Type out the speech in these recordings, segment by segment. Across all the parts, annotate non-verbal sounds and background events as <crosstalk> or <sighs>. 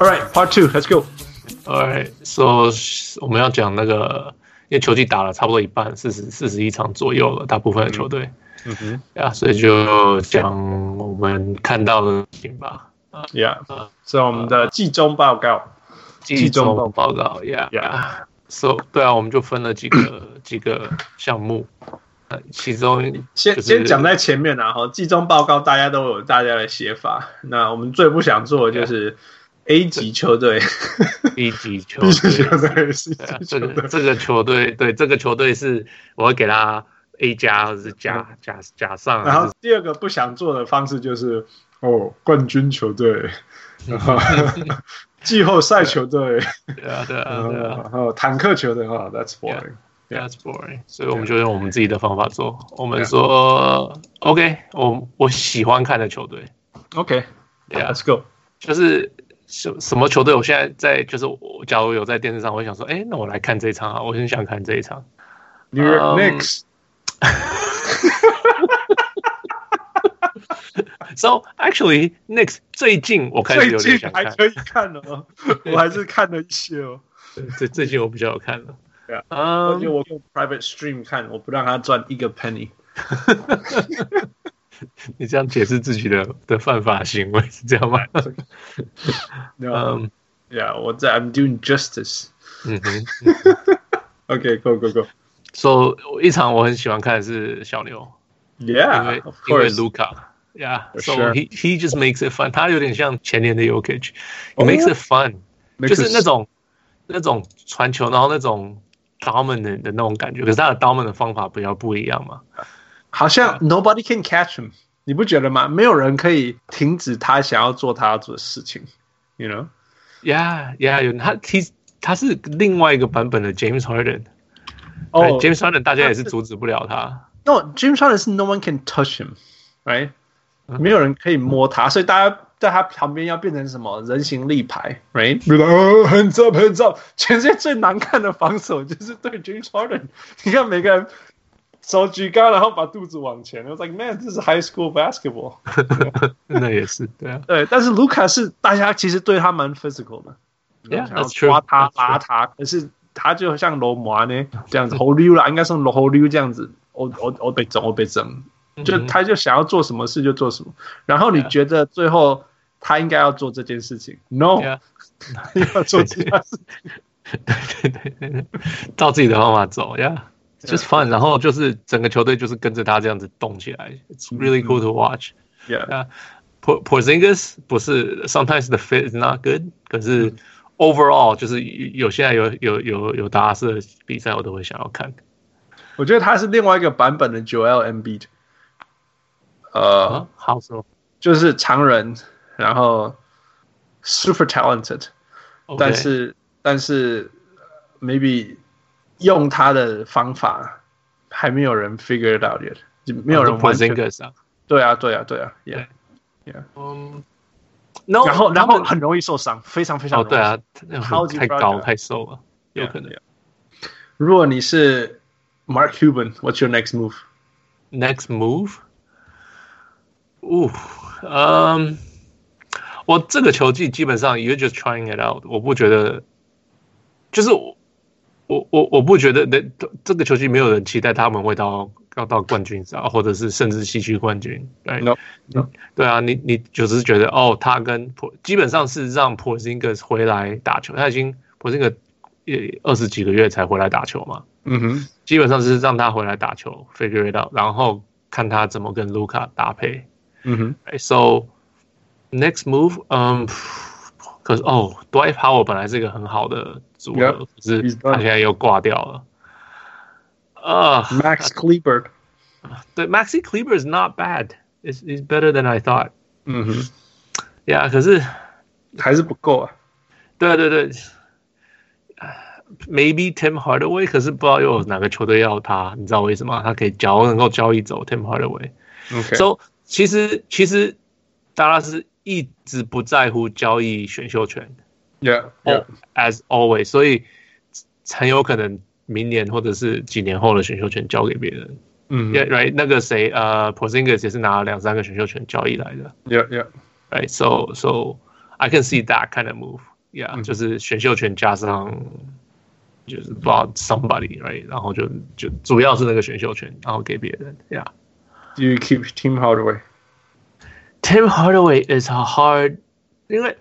All right, part two, let's go. All right, so 我们要讲那个，因为球季打了差不多一半，四十四十一场左右了，大部分的球队。嗯哼，呀，所以就讲我们看到的事情吧。Yeah，是我们的季中报告。季中报告，Yeah，Yeah，So，对啊，我们就分了几个几个项目。其中先先讲在前面啊，哈，季中报告大家都有大家的写法。那我们最不想做的就是 A 级球队，B 级球队，<laughs> 这个这个球队，对这个球队是我会给他 A 加或者是加加加上。然后第二个不想做的方式就是哦，冠军球队，<laughs> 季后赛球队，对啊对啊 <laughs> 对啊，还有坦克球队哈，That's boring。That's boring，所以我们就用我们自己的方法做。我们说，OK，我我喜欢看的球队，OK，Yeah，Let's go。就是什什么球队？我现在在，就是我假如有在电视上，我想说，哎，那我来看这一场啊，我很想看这一场。New York Knicks。<laughs> So actually, Knicks 最近我开始有点想看，还可以看了，我还是看了一些哦。最最近我比较有看了。对啊，而且我用 private stream 看，我不让他赚一个 penny。<laughs> 你这样解释自己的的犯法行为是这样吗？嗯，Yeah，我在 I'm doing justice。嗯哼，OK，Go Go Go。So 一场我很喜欢看的是小牛，Yeah，因为因为 Luca. Yeah, so he he just makes it fun。他有点像前年的 Jokic，He makes it fun，就是那种那种传球，然后那种。dominant 的那种感觉，可是他的 dominant 的方法比较不一样嘛？好像 nobody can catch him，你不觉得吗？没有人可以停止他想要做他要做的事情，you know？Yeah，yeah，有他，他他是另外一个版本的 James Harden。哦，James Harden 大家也是阻止不了他。No，James Harden 是 no one can touch him，right？没有人可以摸他，所以大家。在他旁边要变成什么人形立牌，right？哦，很糟很糟，全世界最难看的防守就是对 James Harden。你看每个人 手举高，然后把肚子往前，我 like man，这是 high school basketball。<laughs> 那也是对啊，对。但是卢卡是大家其实对他蛮 physical 的，yeah，抓他拉他，可是他就像罗马呢这样子，好溜啦，应该是好溜这样子，我我我被整，我被整，就他就想要做什么事就做什么，然后你觉得最后。他应该要做这件事情，No，<laughs> 要做其他事。<laughs> 情，对对对对，照自己的方法走 ，Yeah，just fun，然后就是整个球队就是跟着他这样子动起来，It's really cool to watch，Yeah，Porzingis 不是，Sometimes the fit is not good，可是 overall 就是有现在有有有有达拉斯的比赛我都会想要看，我觉得他是另外一个版本的 Joel Embiid，呃，好说，就是常人。然后，super talented，Okay. 但是但是，maybe 用他的方法还没有人 figure it out yet，就没有人完全。对啊，对啊，对啊，yeah，yeah，嗯，然后然后很容易受伤，非常非常容易。对啊，太高太瘦了，有可能。如果你是 Mark Cuban，what's your next move？Next move？哦，嗯。我这个球季基本上，you're just trying it out。我不觉得，就是我我我我不觉得，那这个球季没有人期待他们会到要到冠军赛，或者是甚至西区冠军。对，no no，对啊，你你就只是觉得哦，他跟普基本上是让 Porzingis 回来打球，他已经 Porzingis 也二十几个月才回来打球嘛。嗯哼，基本上是让他回来打球，figure it out，然后看他怎么跟卢卡搭配。嗯哼，so。Next move，嗯，可是哦，Dwight Powell 本来是一个很好的组合，可是他现在又挂掉了。啊，Max Kleber，对，Maxi Kleber is not bad，is is better than I thought。嗯哼，Yeah，可是还是不够啊。对对对，Maybe Tim Hardaway，可是不知道又有哪个球队要他，你知道为什么？他可以交能够交易走 Tim Hardaway。OK，So 其实其实达拉斯。 一直不在乎交易选秀权，Yeah，as always，所以很有可能明年或者是几年后的选秀权交给别人。嗯，Yeah，right，那个谁，呃，Porzingis 也是拿了两三个选秀权交易来的。Yeah，Yeah，right，so so I can see that kind of move，yeah，、嗯、就是选秀权加上就是不知道 somebody，right，然后就就主要是那个选秀权，然后给别人，yeah。Do you keep Tim Hardaway？Tim Hardaway is a hard，因为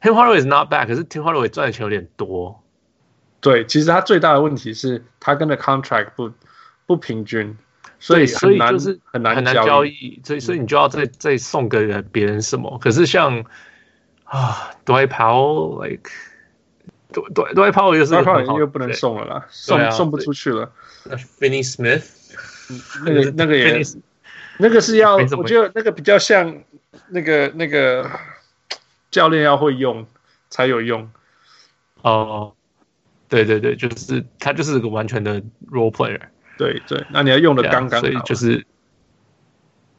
Tim Hardaway is not bad，可是 Tim Hardaway 赚的钱有点多。对，其实他最大的问题是他跟的 contract 不不平均。所以，所以就是很难很难交易，所以所以你就要再再送给别人什么？可是像啊，Dwight Powell，like Dwight Dwight Powell 又是 Dwight Powell 又不能送了啦，送送不出去了。Finney Smith，那个那个也，那个是要，我觉得那个比较像 那个那个教练要会用才有用。哦，对对对，就是他就是个完全的 role player。对对，那你要用的刚刚好，所以就是，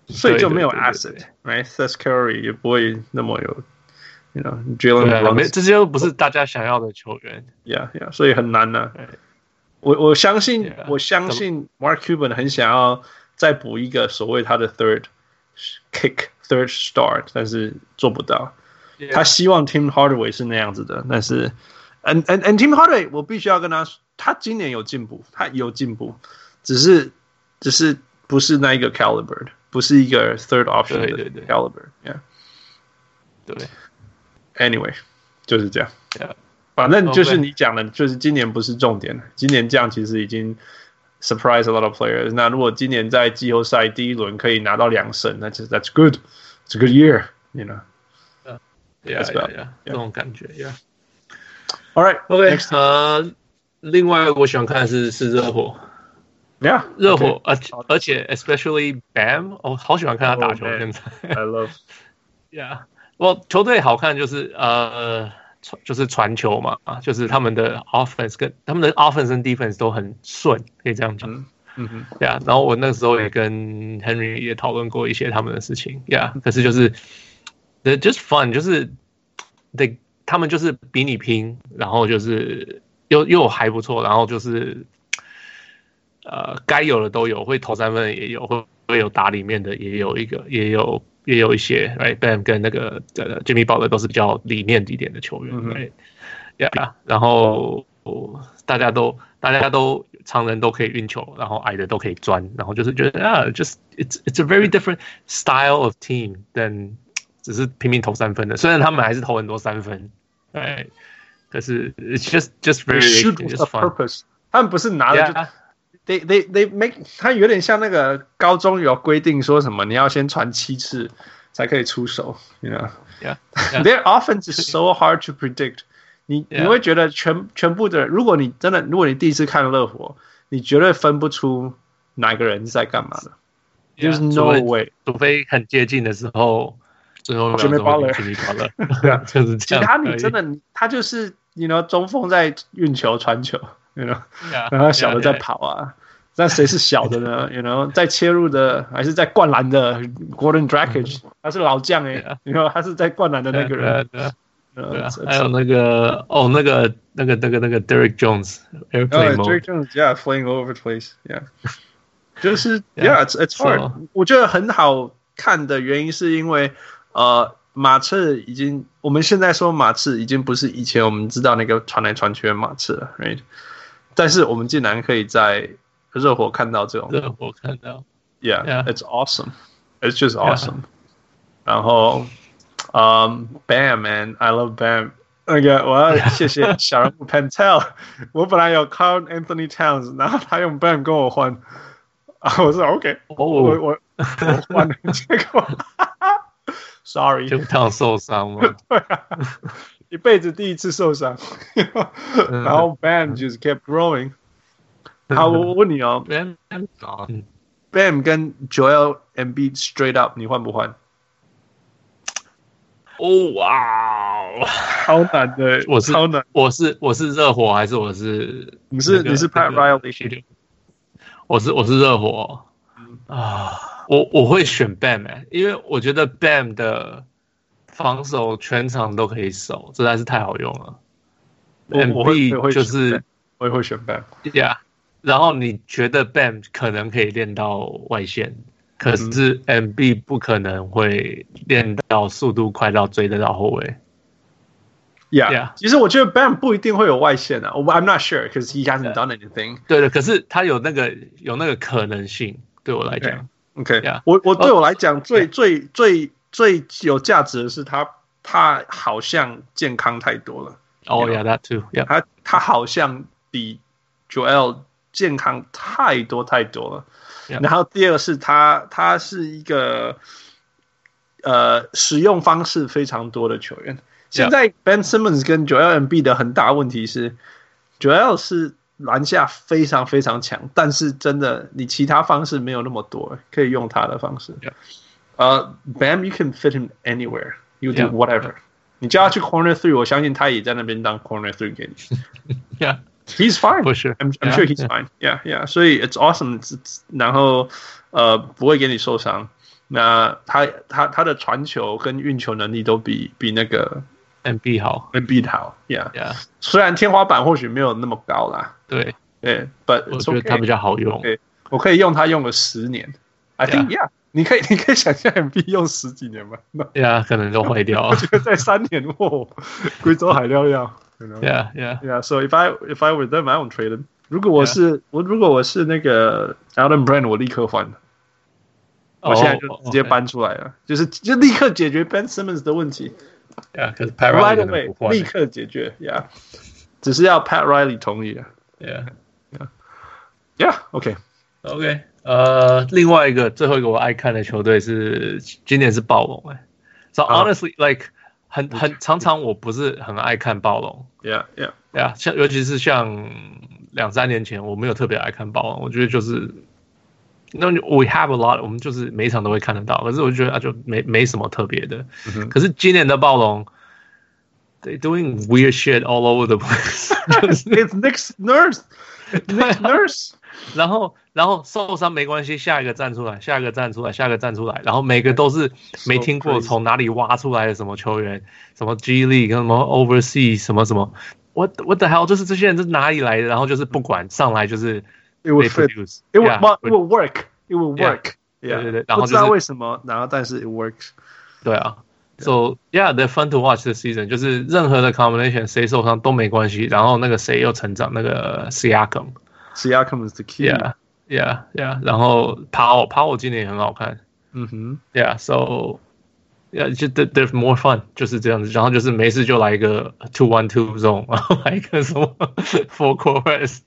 所以就没有 asset，right？Seth Curry 也不会那么有，you know，Jalen Brunson 这些又不是大家想要的球员，yeah yeah，所以很难呢。我我相信，我相信 Mark Cuban 很想要再补一个所谓他的 third kick，third start，但是做不到。他希望 Tim Hardaway 是那样子的，但是，and and and Tim Hardaway，我必须要跟他说，他今年有进步，他有进步。只是，只是不是那一个 caliber 的，不是一个 third option 的 caliber，yeah，对，anyway 就是这样，yeah. 反正就是你讲的，就是今年不是重点了，今年这样其实已经 surprise a lot of players。那如果今年在季后赛第一轮可以拿到两胜，那其实 that's good，it's a good year，you know，yeah yeah yeah，这种感觉，yeah，all right，OK，呃，另外我喜欢看的是是热火。Yeah，热火，而而且 especially Bam，我好喜欢看他打球。现在，I love。Yeah，我球队好看就是呃， <laughs> 就是传球嘛，啊，就是他们的 offense 跟他们的 offense 跟 defense 都很顺，可以这样讲。嗯哼，Yeah，然后我那时候也跟 Henry 也讨论过一些他们的事情。Yeah，可是就是，They're just fun，就是，They 他们就是比你拼，然后就是又又还不错，然后就是。呃，该有的都有，会投三分的也有，会会有打里面的也有一个，也有也有一些，right？Bam 跟那个呃 Jimmy Butler 都是比较里面一点的球员，right？Yeah，然后大家都大家都常人都可以运球，然后矮的都可以钻，然后就是觉得啊，just it's it's a very different style of team than 只是拼命投三分的，虽然他们还是投很多三分，哎，可是 it's just just very just fun，他们不是拿着就。They they they make 它有点像那个高中有规定说什么你要先传七次才可以出手，you know？Yeah，their <laughs> offense is so hard to predict 你。你你会觉得全全部的，如果你真的，如果你第一次看热火，你绝对分不出哪个人在干嘛的。There's no way，除非很接近的时候，最后 Jimmy Butler，Jimmy Butler，对啊，<laughs> <laughs> 就是这样。其他你真的，他就是你 know 中锋在运球传球。You know? 然后小的在跑啊，那谁是小的呢？You know，在切入的还是在灌篮的？Gordon Dragic，他是老将哎，You know，他是在灌篮的那个人。对啊，还有那个哦，那个那个那个那个 Derrick Jones，Derrick Jones，Yeah，playing all over the place，Yeah，就是 Yeah，it's it's hard。我觉得很好看的原因是因为呃，马刺已经，我们现在说马刺已经不是以前我们知道那个传来传去的马刺了，Right？但是我们竟然可以在热火看到这种热火看到，Yeah，it's awesome, it's just awesome。然后，嗯，Bam man，I love Bam。那个我要谢谢小人物 Pentel。我本来有 Karl Anthony Towns，然后他用 Bam 跟我换，啊，我说 OK，我我我换了结果，Sorry，就烫受伤吗？对啊。 一辈子第一次受伤，然后 Bam just kept growing。好，我 <laughs> 问你哦，Bam Bam 跟 Joel Embiid straight up，你换不换？哦哇，好难的，我是超难，我是我是热火还是我是？你是你是 Pat Riley？我是我是热火啊，我我会选 Bam，因为我觉得 Bam 的。防守全场都可以守，实在是太好用了。M B 就是我也会选 Bam，对呀。然后你觉得 Bam 可能可以练到外线，可是 M B 不可能会练到速度快到追得到后卫。Yeah，其实我觉得 Bam 不一定会有外线啊，我 I'm not sure because he hasn't done anything。对的，可是他有那个有那个可能性，对我来讲。OK，我我对我来讲最最最最有价值的是他他好像健康太多了。Oh yeah, that too. Yeah，他他好像比 Joel 健康太多太多了。然后第二个是他他是一个呃使用方式非常多的球员。现在 Ben Simmons 跟 Joel Embiid 的很大问题是，Joel 是篮下非常非常强，但是真的你其他方式没有那么多可以用他的方式。呃、yeah. uh,，Bam you can fit him anywhere, you do whatever. Yeah. 你叫他去 corner three，我相信他也在那边当 corner three 给你。Yeah, <laughs> he's fine for sure. I'm I'm sure he's fine. Yeah, yeah. 所以 it's awesome. 然后呃不会给你受伤。那他他他的传球跟运球能力都比比那个。MB 好，MB 好，Yeah，Yeah。Yeah. 虽然天花板或许没有那么高啦，对，对，But 我觉得它比较好用。对，我可以用它用个十年。I think Yeah， 你可以，你可以想象 MB 用十几年吗？Yeah，可能就坏掉。我觉得在三年后，贵州海料要。Yeah，Yeah，Yeah。So if I if I were them, I won't trade them。如果我是我，如果我是那个 Elton Brand，我立刻换。我现在就直接搬出来了，就是就立刻解决 Ben Simmons 的问题。Yeah, because 不换，立刻解决。Yeah，只是要 Pat Riley 同意。Yeah，Yeah，Yeah，OK，OK。呃，另外一个最后一个我爱看的球队是今年是暴龙哎。So honestly, like 很很常常我不是很爱看暴龙。Yeah，Yeah，Yeah。像尤其是像两三年前，我没有特别爱看暴龙，我觉得就是。那 we have a lot，我们就是每一场都会看得到，可是我就觉得啊，就没没什么特别的。嗯、可是今年的暴龙，they doing weird shit all over the place。<laughs> It's Nick Nurse，Nick Nurse。<laughs> 然后然后受伤没关系，下一个站出来，下一个站出来，下一个站出来，然后每个都是没听过从哪里挖出来的什么球员，什么 G League 跟什么 Overseas 什么什么，what what the hell？就是这些人是哪里来的？然后就是不管上来就是。It will fit. It will, yeah, it will work. It will work. Yeah. 对对对，然后不知道为什么，然后但是 it works. 对啊。So yeah, they're fun to watch this season. 就是任何的 combination，谁受伤都没关系。然后那个谁又成长，那个 Siakam。Siakam is the key. Yeah, yeah, yeah. 然后 Powell, Powell 今年也很好看。嗯哼。Yeah, so yeah, 就 they're more fun，就是这样子。然后就是没事就来一个 two one two zone，然后来一个什么 <laughs> four quarters。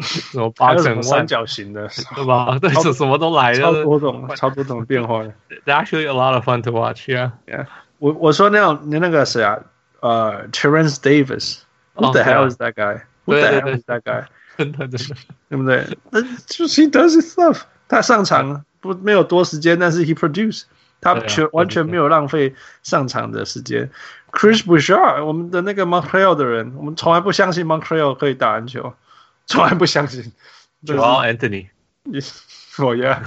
什么八成三角形的，对吧？对，是什么都来了，超多种，超多种变化的。Actually, a <laughs> <laughs> lot of fun to watch. Yeah, yeah. 我我说那种你那个谁啊？呃，Terence Davis. What the hell is that guy? 的真的，对不对？那就是 he does his stuff。他上场不没有多时间，但是 he produce。他全完全没有浪费上场的时间。Chris b o u c h a r 我们的那个 Montreal 的人，我们从来不相信 Montreal 可以打篮球。从来不相信，Joel Anthony，我呀，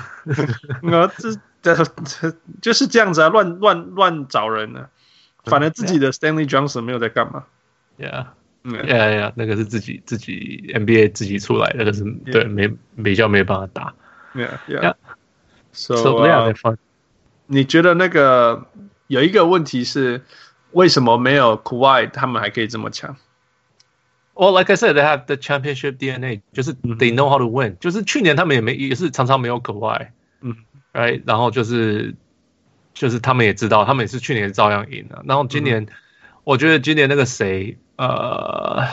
我这这这就是这样子啊，乱乱乱找人呢、啊，反正自己的 Stanley Johnson 没有在干嘛，Yeah，Yeah，Yeah，那个是自己自己 NBA 自己出来的，可是对没比较没办法打，Yeah，Yeah，So yeah，fun。你觉得那个有一个问题是，为什么没有 Kawhi 他们还可以这么强？Well, like I said, they have the championship DNA，就是 they know how to win。就是去年他们也没也是常常没有 Kawhi，嗯，right，然后就是就是他们也知道，他们也是去年照样赢了。然后今年，我觉得今年那个谁，呃，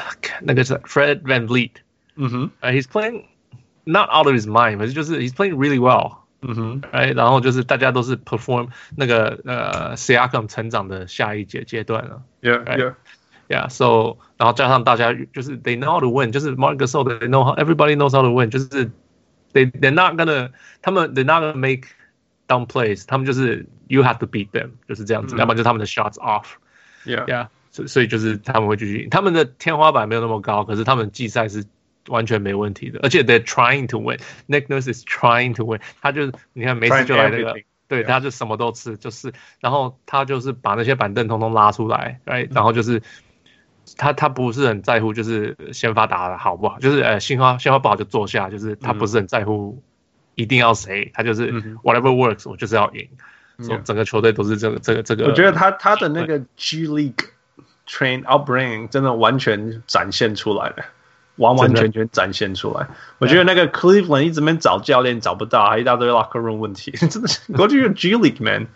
那个是 Fred VanVleet，嗯哼，he's playing not out of his mind，可是就是 he's playing really well，嗯哼，right，然后就是大家都是 perform 那个呃 Siakam 成长的下一阶阶段了，yeah，yeah。Yeah, so 然后加上大家就是 they know how to win，就是 Marc Gasol，they know how everybody knows how to win，就是 they they're not gonna 他们 they're not gonna make down plays，他们就是 you have to beat them，就是这样子，要不然就他们的 shots off。 Yeah, 所所以就是他们会继续，他们的天花板没有那么高，可是他们季赛是完全没问题的，而且 they're trying to win。Nick Nurse is trying to win，他就是你看没事就来那个，对，他就什么都吃，就是然后他就是把那些板凳通通拉出来，哎，然后就是。他他不是很在乎，就是先发打的好不好，就是呃，信号信号不好就坐下，就是他不是很在乎一定要谁，他就是 whatever works，我就是要赢，所以整个球队都是这个这个这个。我觉得他他的那个 G League train upbringing 真的完全展现出来了，完完全全展现出来。我觉得那个 Cleveland 一直没找教练找不到，还一大堆 locker room 问题，真的是。过去 G League man，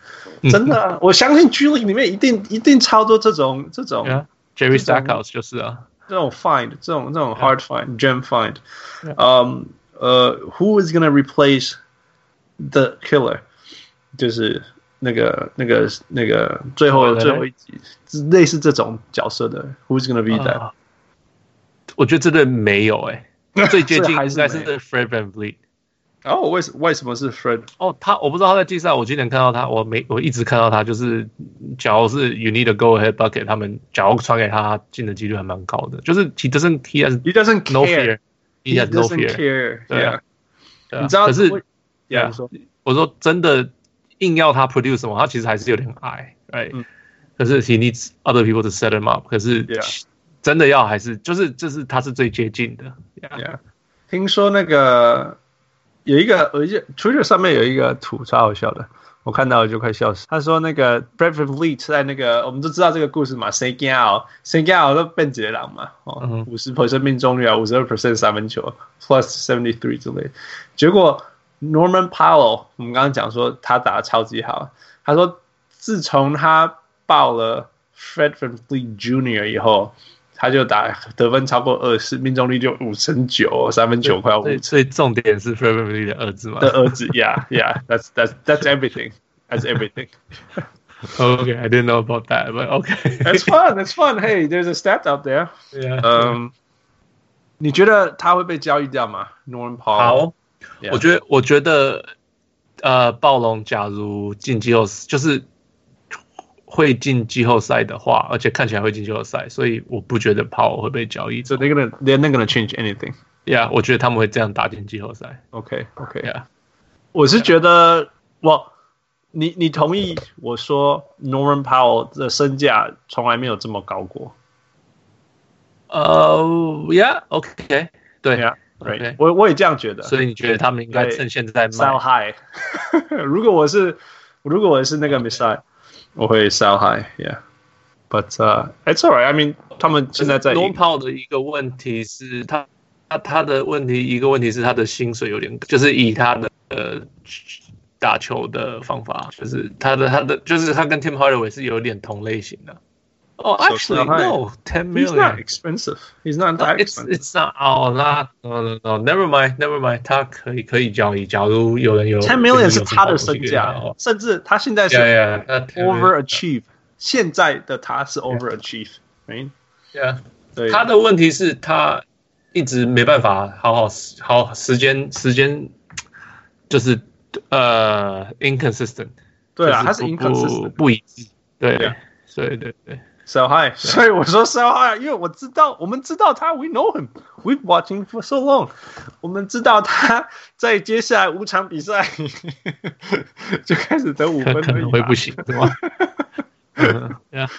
真的，我相信 G League 里面一定一定超多这种这种。Yeah, Jerry Stackhouse 就是啊，这种 find 这种这种 hard find gem find，嗯呃，Who is gonna replace the killer？就是。那个、那个、那个，最后最后一集，类似这种角色的，Who's gonna be that？我觉得真的没有哎，<laughs> 最接近应该是 Fred VanVleet。哦，为什为什么是 Fred？哦，他我不知道他在季赛，我今年看到他，我没我一直看到他，就是假如是 You need a go ahead bucket，他们假如传给他进的几率还蛮高的，就是 He doesn't he has he doesn't no fear，he has no fear，对啊，你知道可是，Yeah，我说真的。硬要他 produce 什么，他其实还是有点矮，right？、嗯、可是 he needs other people to set him up。可是真的要还是就是就是他是最接近的。Yeah. Yeah. 听说那个有一个有一个 Twitter 上面有一个图超好笑的，我看到了就快笑死。他说那个 Fred VanVleet 在那个我们都知道这个故事嘛，Saint Saint Gal 都变杰狼嘛，哦，五十 percent 命中率啊，五十二 percent 三分球，plus seventy three 之类，结果。Norman Powell，我们刚刚讲说他打的超级好。他说，自从他报了 Fred VanVleet Jr. 以后，他就打得分超过二十，命中率就五成九，三分球快要五成。所以重点是 Fred VanVleet 的儿子嘛？的儿子，Yeah, Yeah, that's that's that's everything, that's everything. Okay, I didn't know about that, but okay. That's fun, that's fun. Hey, there's a stat out there. Yeah. 嗯，你觉得他会被交易掉吗？Norman Powell。我觉得，我觉得，呃，暴龙假如进季后赛，就是会进季后赛的话，而且看起来会进季后赛，所以我不觉得 Powell 会被交易。So they're gonna, they're not gonna change anything. Yeah，我觉得他们会这样打进季后赛。Okay, okay. Yeah. 我是觉得，我，你你同意我说 Norman Powell 的身价从来没有这么高过？呃、uh,，Yeah，OK，、okay. 对呀。对，我我也这样觉得，所以你觉得他们应该趁现在 sell high？<laughs> 如果我是如果我是那个 Misai，我会 sell high，yeah，but、uh, it's alright。I mean，他们现在在 Norman Powell 的一个问题是他他他的问题一个问题是他的薪水有点，就是以他的呃打球的方法，就是他的他的就是他跟 Tim Hardaway 是有点同类型的。Oh, actually, no. Ten million. He's not expensive. He's not that expensive. It's it's not. Oh, not. No, no, no. Never mind. Never mind. 他可以可以交易。假如有人有 ten million 是他的身价，甚至他现在是 overachieve。现在的他是 overachieve。Right? Yeah. 对。他的问题是，他一直没办法好好好时间时间，就是呃 <tsk> inconsistent。对啊，他是 inconsistent，不一致。对对对对 对。sell high，所以我说 sell high，因为我知道，我们知道他，we know him，we've watched him for so long，我们知道他在接下来五场比赛就开始得五分，可能会不行，对吧？嗯，对啊。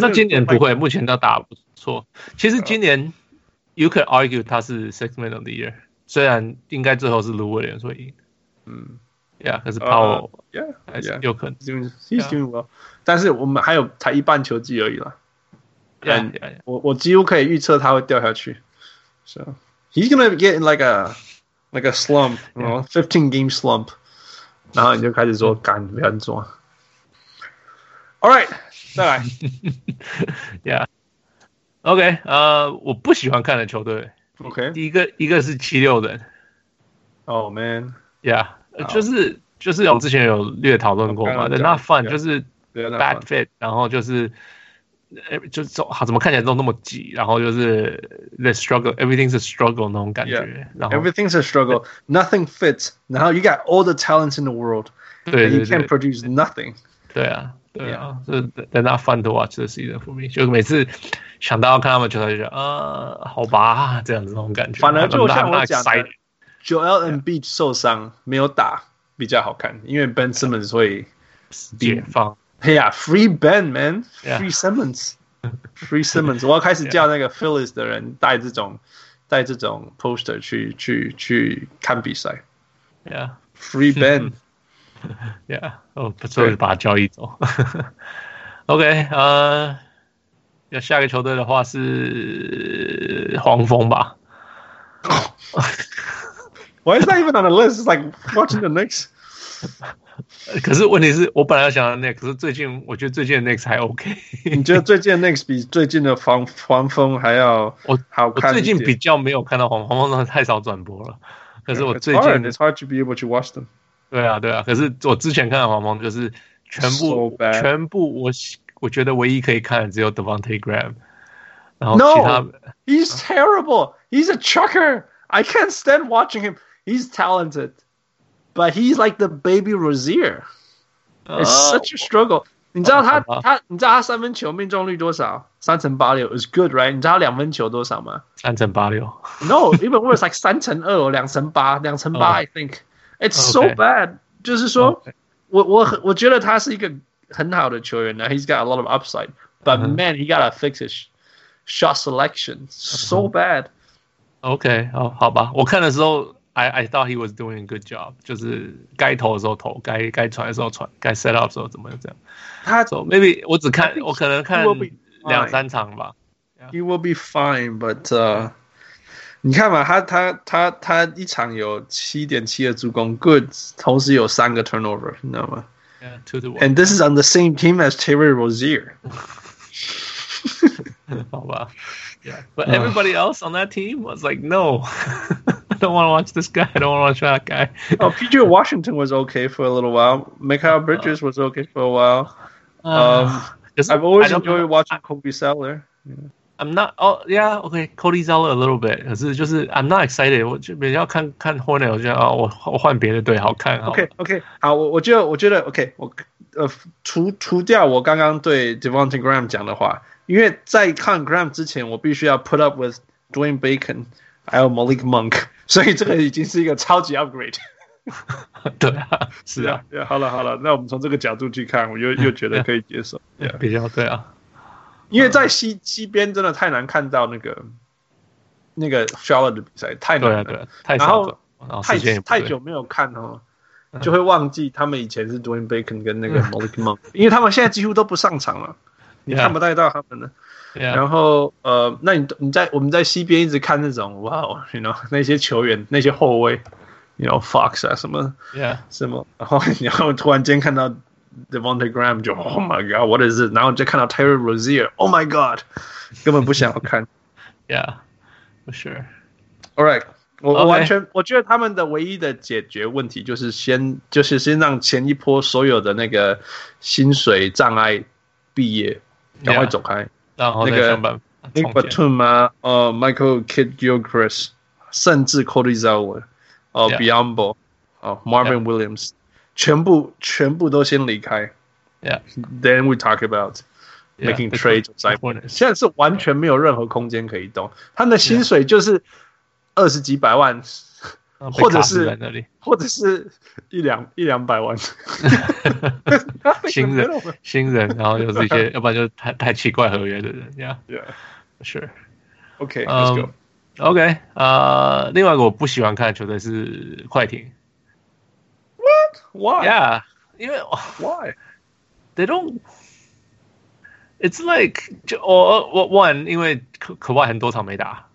那今年不会，目前都打不错。其实今年 you could argue 他是 sixth man of the year，虽然应该最后是 Lou Williams 所以，嗯，yeah，可是是有可能，he's doing well。但是我们还有才一半球季而已啦。yeah，，我我几乎可以预测他会掉下去，so he's gonna get in like a like a slump，然后 fifteen game slump，然后你就开始说干不要做，All right，再来，Yeah，OK，呃，我不喜欢看的球队，OK，第一个一个是七六人，Oh man，Yeah，就是就是我们之前有略讨论过嘛，那 fun 就是。bad fit，然后就是，就是好，怎么看起来都那么挤，然后就是 the struggle，everything's a struggle 那种感觉，然后 everything's a struggle，nothing fits，然后 you got all the talents in the world，对，you can't produce nothing，对啊，对啊，是 they're not fun to watch this season for me，就每次想到看他们球赛就觉得啊，好吧，这样子那种感觉，反而就像我讲的，Joel and Beach 受伤没有打比较好看，因为 Ben Simmons 会解放。Yeah, free Ben, man, free Simmons, free Simmons。我要开始叫那个 Phillies 的人带这种带这种 poster 去去去看比赛。Yeah, free Ben. Yeah，哦，不错，把他交易走。OK，呃，要下个球队的话是黄蜂吧。Why is that even on the list? It's like watching the Knicks. <laughs> 可是问题是我本来要想的 Knicks，可是最近我觉得最近的 Knicks 还 OK。你觉得最近的 Knicks 比最近的黄黄蜂还要我好看？我最近比较没有看到黄黄蜂，太少转播了。可是我最近 It's hard to be able to watch them。对啊，对啊。可是我之前看的黄蜂就是全部 So 全部我我觉得唯一可以看的只有 Devonte Graham，然后其他 No, he's terrible. He's a chucker. I can't stand watching him. He's talented, but he's like the baby Rozier. It's such a struggle. 你知道他他你知道他三分球命中率多少？三成八六 is good, right？你知道他两分球多少吗？三成八六。 No, even worse, like 三成二，两成八，两成八。I think it's so bad. 就是说，我我我觉得他是一个很好的球员呢。He's got a lot of upside, but man, he gotta fix his shot selection. So bad. OK，哦，好吧，我看的时候 ，I I thought he was doing a good job，就是该投的时候投，该该传的时候传，该 set up 的时候怎么这样。他 so maybe 我只看，我可能看两三场吧。 He will be fine, but、uh, 你看嘛，他他他他一场有七点七的助攻，good，同时有三个 turnover，你知道吗？Yeah, two to one. And this is on the same team as Terry Rozier. <laughs> 好吧。Yeah, but everybody else on that team was like, no, I don't want to watch this guy. I don't want to watch that guy. oh, PJ Washington was okay for a little while. Mikal Bridges was okay for a while. Um, I've always enjoyed watching Kobe Seller. Yeah. I'm not. Oh, yeah, okay, Cody Zeller a little bit. 可是就是 I'm not excited. 我就比较看看 Hornet，我觉得哦，我我换别的队好看。 OK OK，好，我我觉得我觉得 OK，我呃除除掉我刚刚对 Devonte Graham 讲的话。因为在看 Graham 之前，我必须要 put up with Dwayne Bacon，还有 Malik Monk， 所以这个已经是一个超级 upgrade。<laughs> 对啊，是啊，好了好了，那我们从这个角度去看，我又 <laughs> 又觉得可以接受。<laughs> 比较对啊，因为在西西边真的太难看到那个那个 Charlotte 的比赛，太难了，对啊，太然后太太久没有看哦，就会忘记他们以前是 Dwayne Bacon 跟那个 Malik Monk，因为他们现在几乎都不上场了。你看不太到他们了，yeah. 然后呃，那你你在我们在西边一直看那种哇，you know 那些球员那些后卫，you know Fox 啊什么，yeah 什么，然后然后突然间看到 Devonte Graham 就 Oh my God，what is it？然后就看到 Terry Rozier，Oh my God，根本不想要看，<laughs> Yeah，for sure。All right，我我完全.我觉得他们的唯一的解决问题就是先就是先让前一波所有的那个薪水障碍毕业。赶快走开！然后那个 Batum 啊，呃，Michael Kidd-Gilchrist，甚至 Cody Zeller，呃，Biyombo，呃，Marvin Williams，全部全部都先离开。Yeah. Then we talk about making trades. 现在是完全没有任何空间可以动，他们的薪水就是二十几百万，或者是那里 <laughs> 或者是一两一两百万。新人，<laughs> 新人，然后又是一些，<laughs> 要不然就是太太奇怪合约的人，Yeah，Yeah，Sure，OK，Let's go，OK，呃，另外一个我不喜欢看的球队是快艇。What？Why？Yeah，因为 Why？They don't，It's like 就我我 One，因为可可外很多场没打。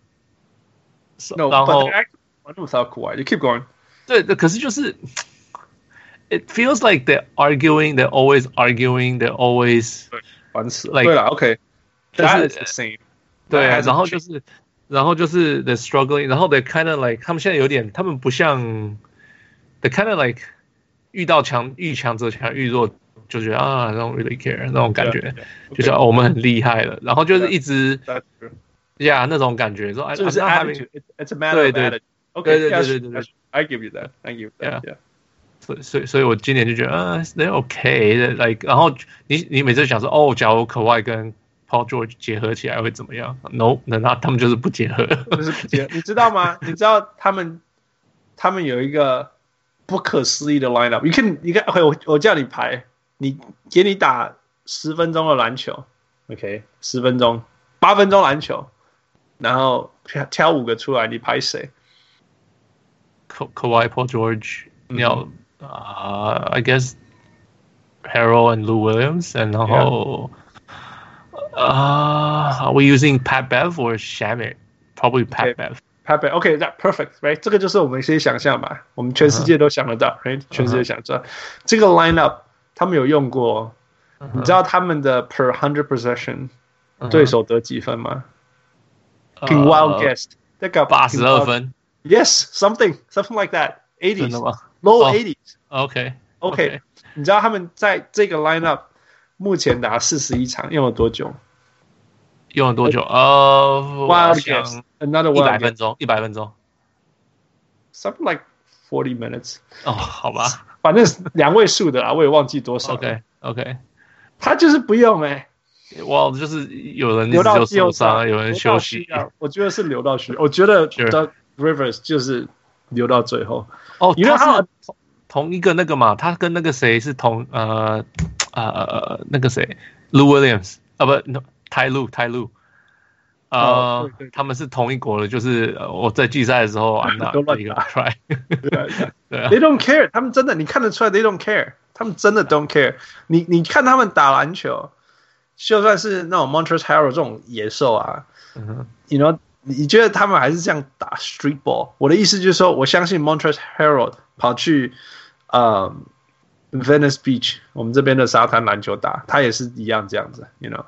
No，然后 without Kawhi，you keep going。对，可是就是。It feels like they're arguing. They're always arguing. They're always like 对了，OK，That is the same。对，然后就是，然后就是 they're struggling。然后 they kind of like 他们现在有点，他们不像 they kind of like 遇到强遇强则强，遇弱就觉得啊，don't really care 那种感觉，就是我们很厉害了。然后就是一直，Yeah，那种感觉说，哎，就是 attitude，it's a matter of attitude。 对对对对对对，I give you that，I give you that，Yeah。所以，所以，所以我今年就觉得，嗯，they OK，like，然后你你每次想说，哦，假如可外跟 Paul George 结合起来会怎么样？No，那他他们就是不结合，就是不结合。你知道吗？你知道他们他们有一个不可思议的 lineup。你看，你看，我我叫你排，你给你打十分钟的篮球，OK，十分钟，八分钟篮球，然后挑挑五个出来，你排谁？可可外 Paul George，你要。Uh, I guess Harold and Lou Williams，然后 Uh, are we using Pat Bev or Shamit? Probably Pat okay. Bev. Pat Bev. Okay, that perfect, right? 这个就是我们一些想象嘛，我们全世界都想得到，right？全世界想知道这个 lineup，他们有用过，你知道他们的 per hundred possession 对手得几分吗？King wild guess，那个八十二分。 Yes, something, something like that. Eighties, low eighties. Okay, okay. 你知道他们在这个 lineup 目前打四十一场，用了多久？用了多久？呃，wild guess，another 一百分钟，一百分钟。Something like forty minutes. 哦，好吧，反正两位数的啊，我也忘记多少。OK, OK. 他就是不用哎。哇，就是有人留到受伤，有人休息。我觉得是留到需，我觉得 Doc Rivers 就是留到最后。哦，因为他是同一个那个嘛，他跟那个谁是同呃呃那个谁？Lou Williams 啊不泰路泰路，呃他们是同一国的，就是我在季赛的时候都乱一个对啊，<laughs> They don't care，他们真的你看得出来 They don't care，他们真的 don't care。你你看他们打篮球。就算是那种 Montrezl Harrell 这种野兽啊，，you know，你觉得他们还是这样打 street ball？我的意思就是说，我相信 Montrezl Harrell 跑去呃 Venice Beach 我们这边的沙滩篮球打，他也是一样这样子，you know，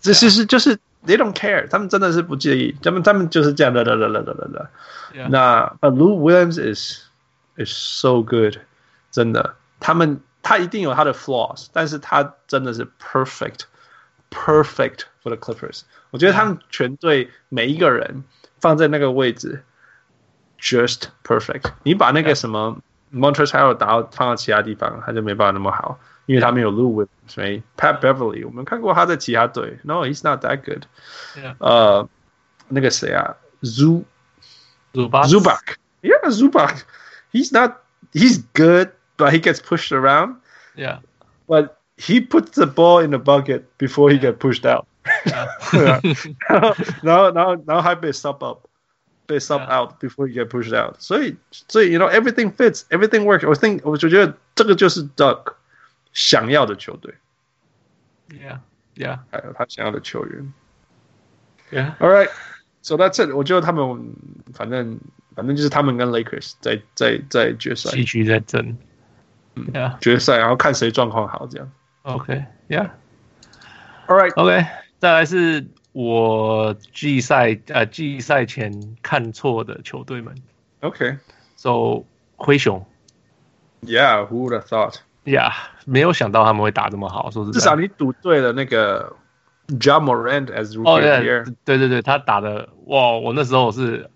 这其实就是 <laughs> they don't care，他们真的是不介意，他们他们就是这样的，的的的的的的。那 But Lou Williams is is so good，真的，他们。他一定有他的 flaws，但是他真的是 perfect，perfect for the Clippers。我觉得他们全队每一个人放在那个位置，just perfect。你把那个什么 Montrezl Harrell 打到放到其他地方，他就没办法那么好，因为他没有 Lou Williams。所以 Pat Beverly，我们看过他在其他队，No，he's not that good。呃，那个谁啊，Zubac。Yeah，Zubac，he's not，he's good。but he gets pushed around. Yeah. But he puts the ball in the bucket before he get pushed out. <laughs> Yeah. <laughs> now, now, now, how被 sub up, 被 sub yeah. out before you get pushed out. 所以，所以 you know everything fits, everything works. 我 think 我就觉得这个就是 Duck 想要的球队。Yeah, yeah. 还有他想要的球员。Yeah. All right. So that's it. 我觉得他们反正反正就是他们跟 Lakers 在在在决赛，继续在争。嗯，决赛，然后看谁状况好，这样。 OK，Yeah，All right，OK，再来是我季赛呃季赛前看错的球队们。OK，So 灰熊。Yeah，Who would have thought？Yeah，没有想到他们会打这么好，说是至少你赌对了那个 Ja Morant as rookie of the year。对对对，他打的哇！我那时候我是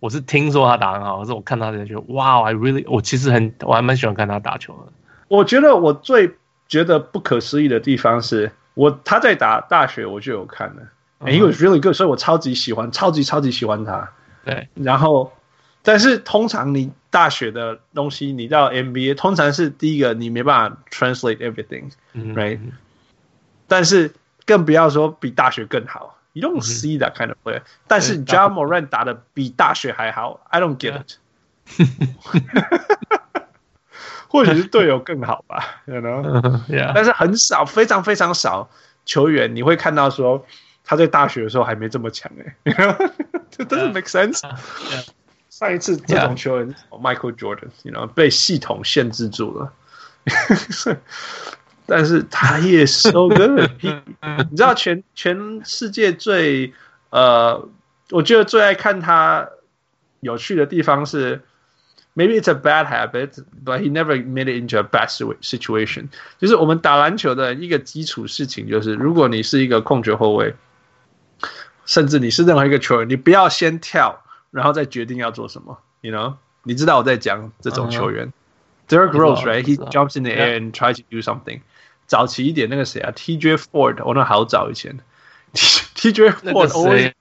我是听说他打很好，可是我看他就觉得哇，I really，我其实很我还蛮喜欢看他打球的。我觉得我最 觉得不可思议的地方是我他在打大学我就有看了，and he was really good，所以我超级喜欢，超级超级喜欢他。对，然后但是通常你大学的东西你到 NBA，通常是第一个你没办法 translate everything，right？但是更不要说比大学更好。You don't see that kind of player，、嗯、但是 John Morant 打的比大学还好，I don't get it。或许是队友更好吧，<laughs> you know？<laughs> Yeah. 但是很少，非常非常少球员你会看到说他在大学的时候还没这么强哎、欸，<laughs> 这 doesn't make sense。上一次这种球员. Michael Jordan，you know 被系统限制住了。但是他也 so good，你知道全全世界最呃，我觉得最爱看他有趣的地方是 ，maybe it's a bad habit，but he never made it into a bad situation。就是我们打篮球的一个基础事情，就是如果你是一个控球后卫，甚至你是任何一个球员，你不要先跳，然后再决定要做什么。You know，你知道我在讲这种球员、uh huh.，Derrick Rose，right？He jumps in the air and tries to do something。早期一点那个谁啊，TJ Ford，我那好早以前，TJ Ford <laughs> <laughs> 谁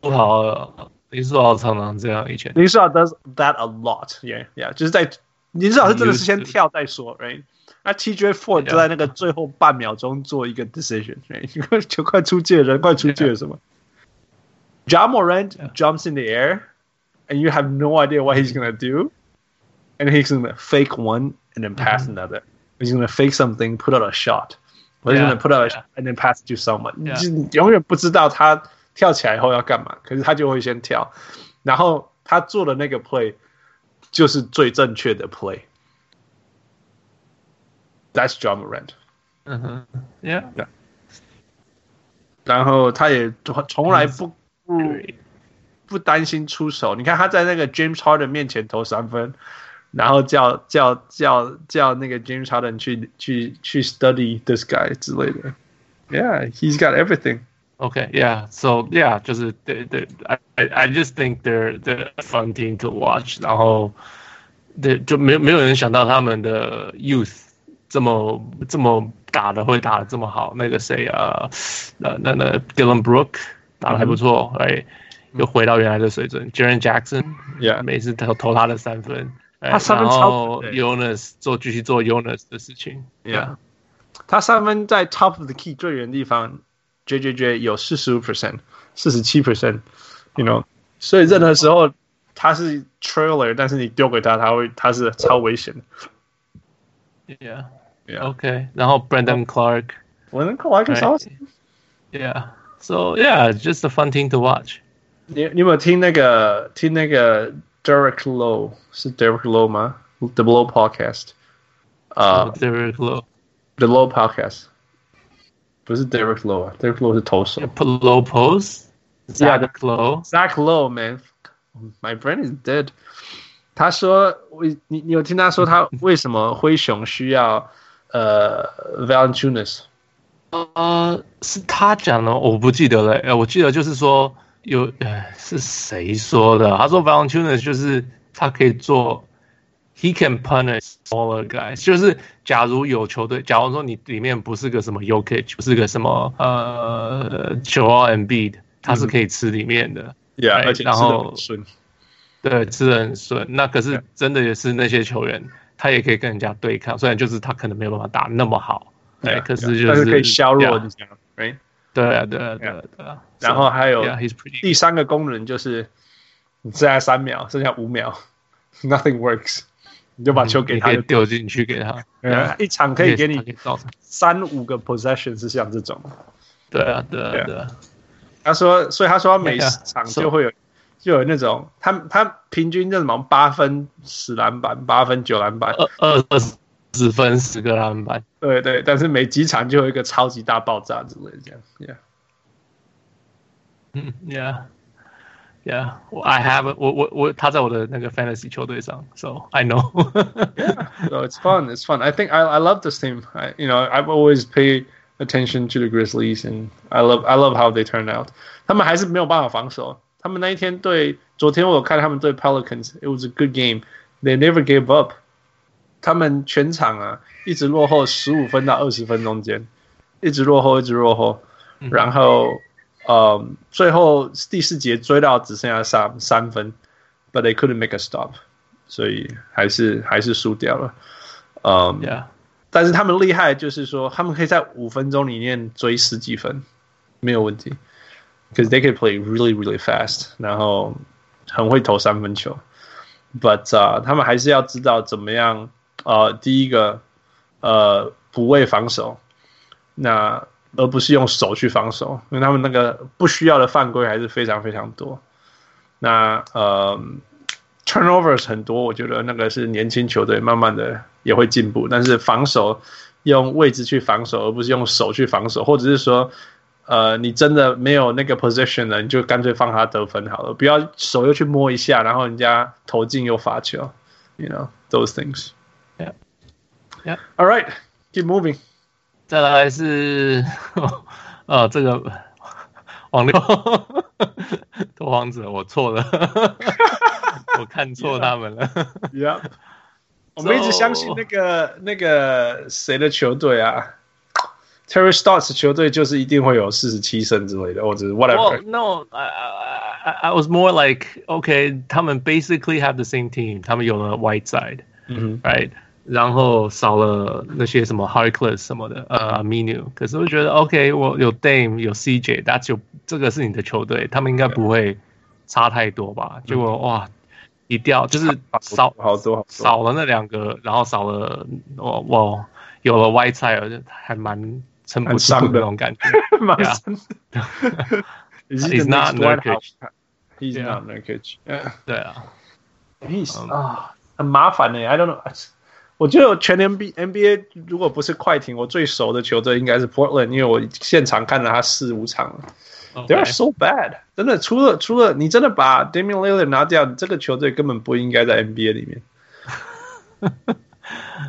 不好， 林书豪常常这样以前，林书豪 does that a lot，yeah yeah，就是在林书豪是真的是先跳再说，right？那 TJ Ford 就在那个最后半秒钟做一个 decision，right？球快出界，人快出界什么？Ja Morant jumps in the air，and you have no idea what he's gonna do，and he's gonna fake one and then pass another。He's gonna fake something, put out a shot, 我就 put up and then pass to someone，你就永远不知道他 跳起来以后要干嘛，可是他就会先跳，然后他做的那个 play 就是最正确的 play。That's Ja Morant。嗯哼，Yeah。然后他也从来不不不担心出手。你看他在那个 James Harden 面前投三分，然后叫叫叫叫那个 James Harden 去去去 study this guy 之类的。Yeah, he's got everything. Okay, yeah. So yeah，就是对对，I I just think they're they're a fun team to watch。然后对，就没有没有人想到他们的 youth 这么这么。打的会打的这么好，那个谁啊，那那那 Dillon Brooks 打的还不错，哎、嗯，又回到原来的水准。Jaren Jackson，yeah，每次投投他的三分，他三分超。Jonas 做继续做 Jonas 的事情，yeah，他三分在 top of the key 最远的地方 ，J J J 有四十五 percent，四十七 percent，you know，所以任何时候他是 trailer，但是你丢给他，他会他是超危险的，yeah。Yeah. Okay. 然后 Brandon Clark. Brandon Clark is awesome. Yeah. So yeah, just a fun thing to watch. 你你有没有听那个听那个 Derek Lowe 是 Derek Lowe 吗？The Lowe Podcast。啊，Derek Lowe，The Lowe Podcast。 不是 Derek Lowe 啊，Derek Lowe 是投手。Lowe Post。Zach Lowe。Zach Lowe man, my brain is dead。他说：“为你你有听他说他为什么灰熊需要？”呃 Valanciunas 呃，是他讲的，我不记得了。哎，我记得就是说有，呃，是谁说的？他说 Valanciunas 就是他可以做 ，he can punish smaller guys。就是假如有球队，假如说你里面不是个什么 Jokic，不是个什么呃 Joel Embiid，他是可以吃里面的。Yeah，而且然后对，吃的很顺。那可是真的也是那些球员。他也可以跟人家对抗，虽然就是他可能没有办法打那么好，对，可是就是可以削弱你这样，哎，对啊，对啊，对啊，对啊。然后还有第三个功能就是，你剩下三秒，剩下五秒，nothing works， 你就把球给他，丢进去给他，<laughs> 一场可以给你三五个 possession 是像这种，对啊，对啊，对啊。他说，所以他说每场就会有。就有那种，他他平均就什么八分十篮板，八分九篮板，二二十分十个篮板，对对，但是每几场就有一个超级大爆炸之类的这样，Yeah，嗯，Yeah，Yeah，我 I have 我我我他在我的那个 Fantasy 球队上，So I know，Yeah，So <laughs> it's fun, it's fun. I think I I love this team. I you know I've always paid attention to the Grizzlies, and I love I love how they turn out. 他们还是没有办法防守。他们那一天对，昨天我有看他们对 Pelicans，it was a good game. They never gave up. 他们全场啊，一直落后十五分到二十分中间，一直落后，一直落后。然后， 呃，最后第四节追到只剩下三三分，but they couldn't make a stop，所以还是还是输掉了。嗯，Yeah. 但是他们厉害，就是说他们可以在五分钟里面追十几分，没有问题。Because they can play really, really fast，然后很会投三分球，but 啊、uh,，他们还是要知道怎么样。呃，第一个，呃，补位防守，那而不是用手去防守，因为他们那个不需要的犯规还是非常非常多。那呃，turnovers 很多，我觉得那个是年轻球队慢慢的也会进步，但是防守用位置去防守，而不是用手去防守，或者是说。呃，你真的没有那个 position 了，你就干脆放他得分好了，不要手又去摸一下，然后人家投进又罚球，you know those things. Yeah, yeah. All right, keep moving. 再来是，呃，这个网六拓荒者，我错了，我看错他们了。Yeah，<laughs> <laughs> 我们一直相信那个那个谁的球队啊？Terry Stotts 球队就是一定会有四十七胜之类的，或者 whatever。Well, no, I, I, I was more like, okay, 他们 basically have the same team，他们有了 Whiteside，嗯哼，right， 然后少了那些什么 Harkless 什么的，呃，Aminu。可是我觉得，OK，我有 Dame，有 CJ，that's 就这个是你的球队，他们应该不会差太多吧？结果哇，一掉就是少好多，少了那两个，然后少了，哇哇，有了 Whiteside，还蛮。撑不住的那种感觉。<laughs> 蛮伤的。<laughs> He's not Nurkic. He's not Nurkic. 对啊。He's 啊，很麻烦呢。I don't know. 我觉得全 NBA NBA 如果不是快艇，我最熟的球队应该是 Portland，因为我现场看了他四五场了。They are so bad，真的，除了除了你真的把 Damian Lillard 拿掉，这个球队根本不应该在 NBA 里面。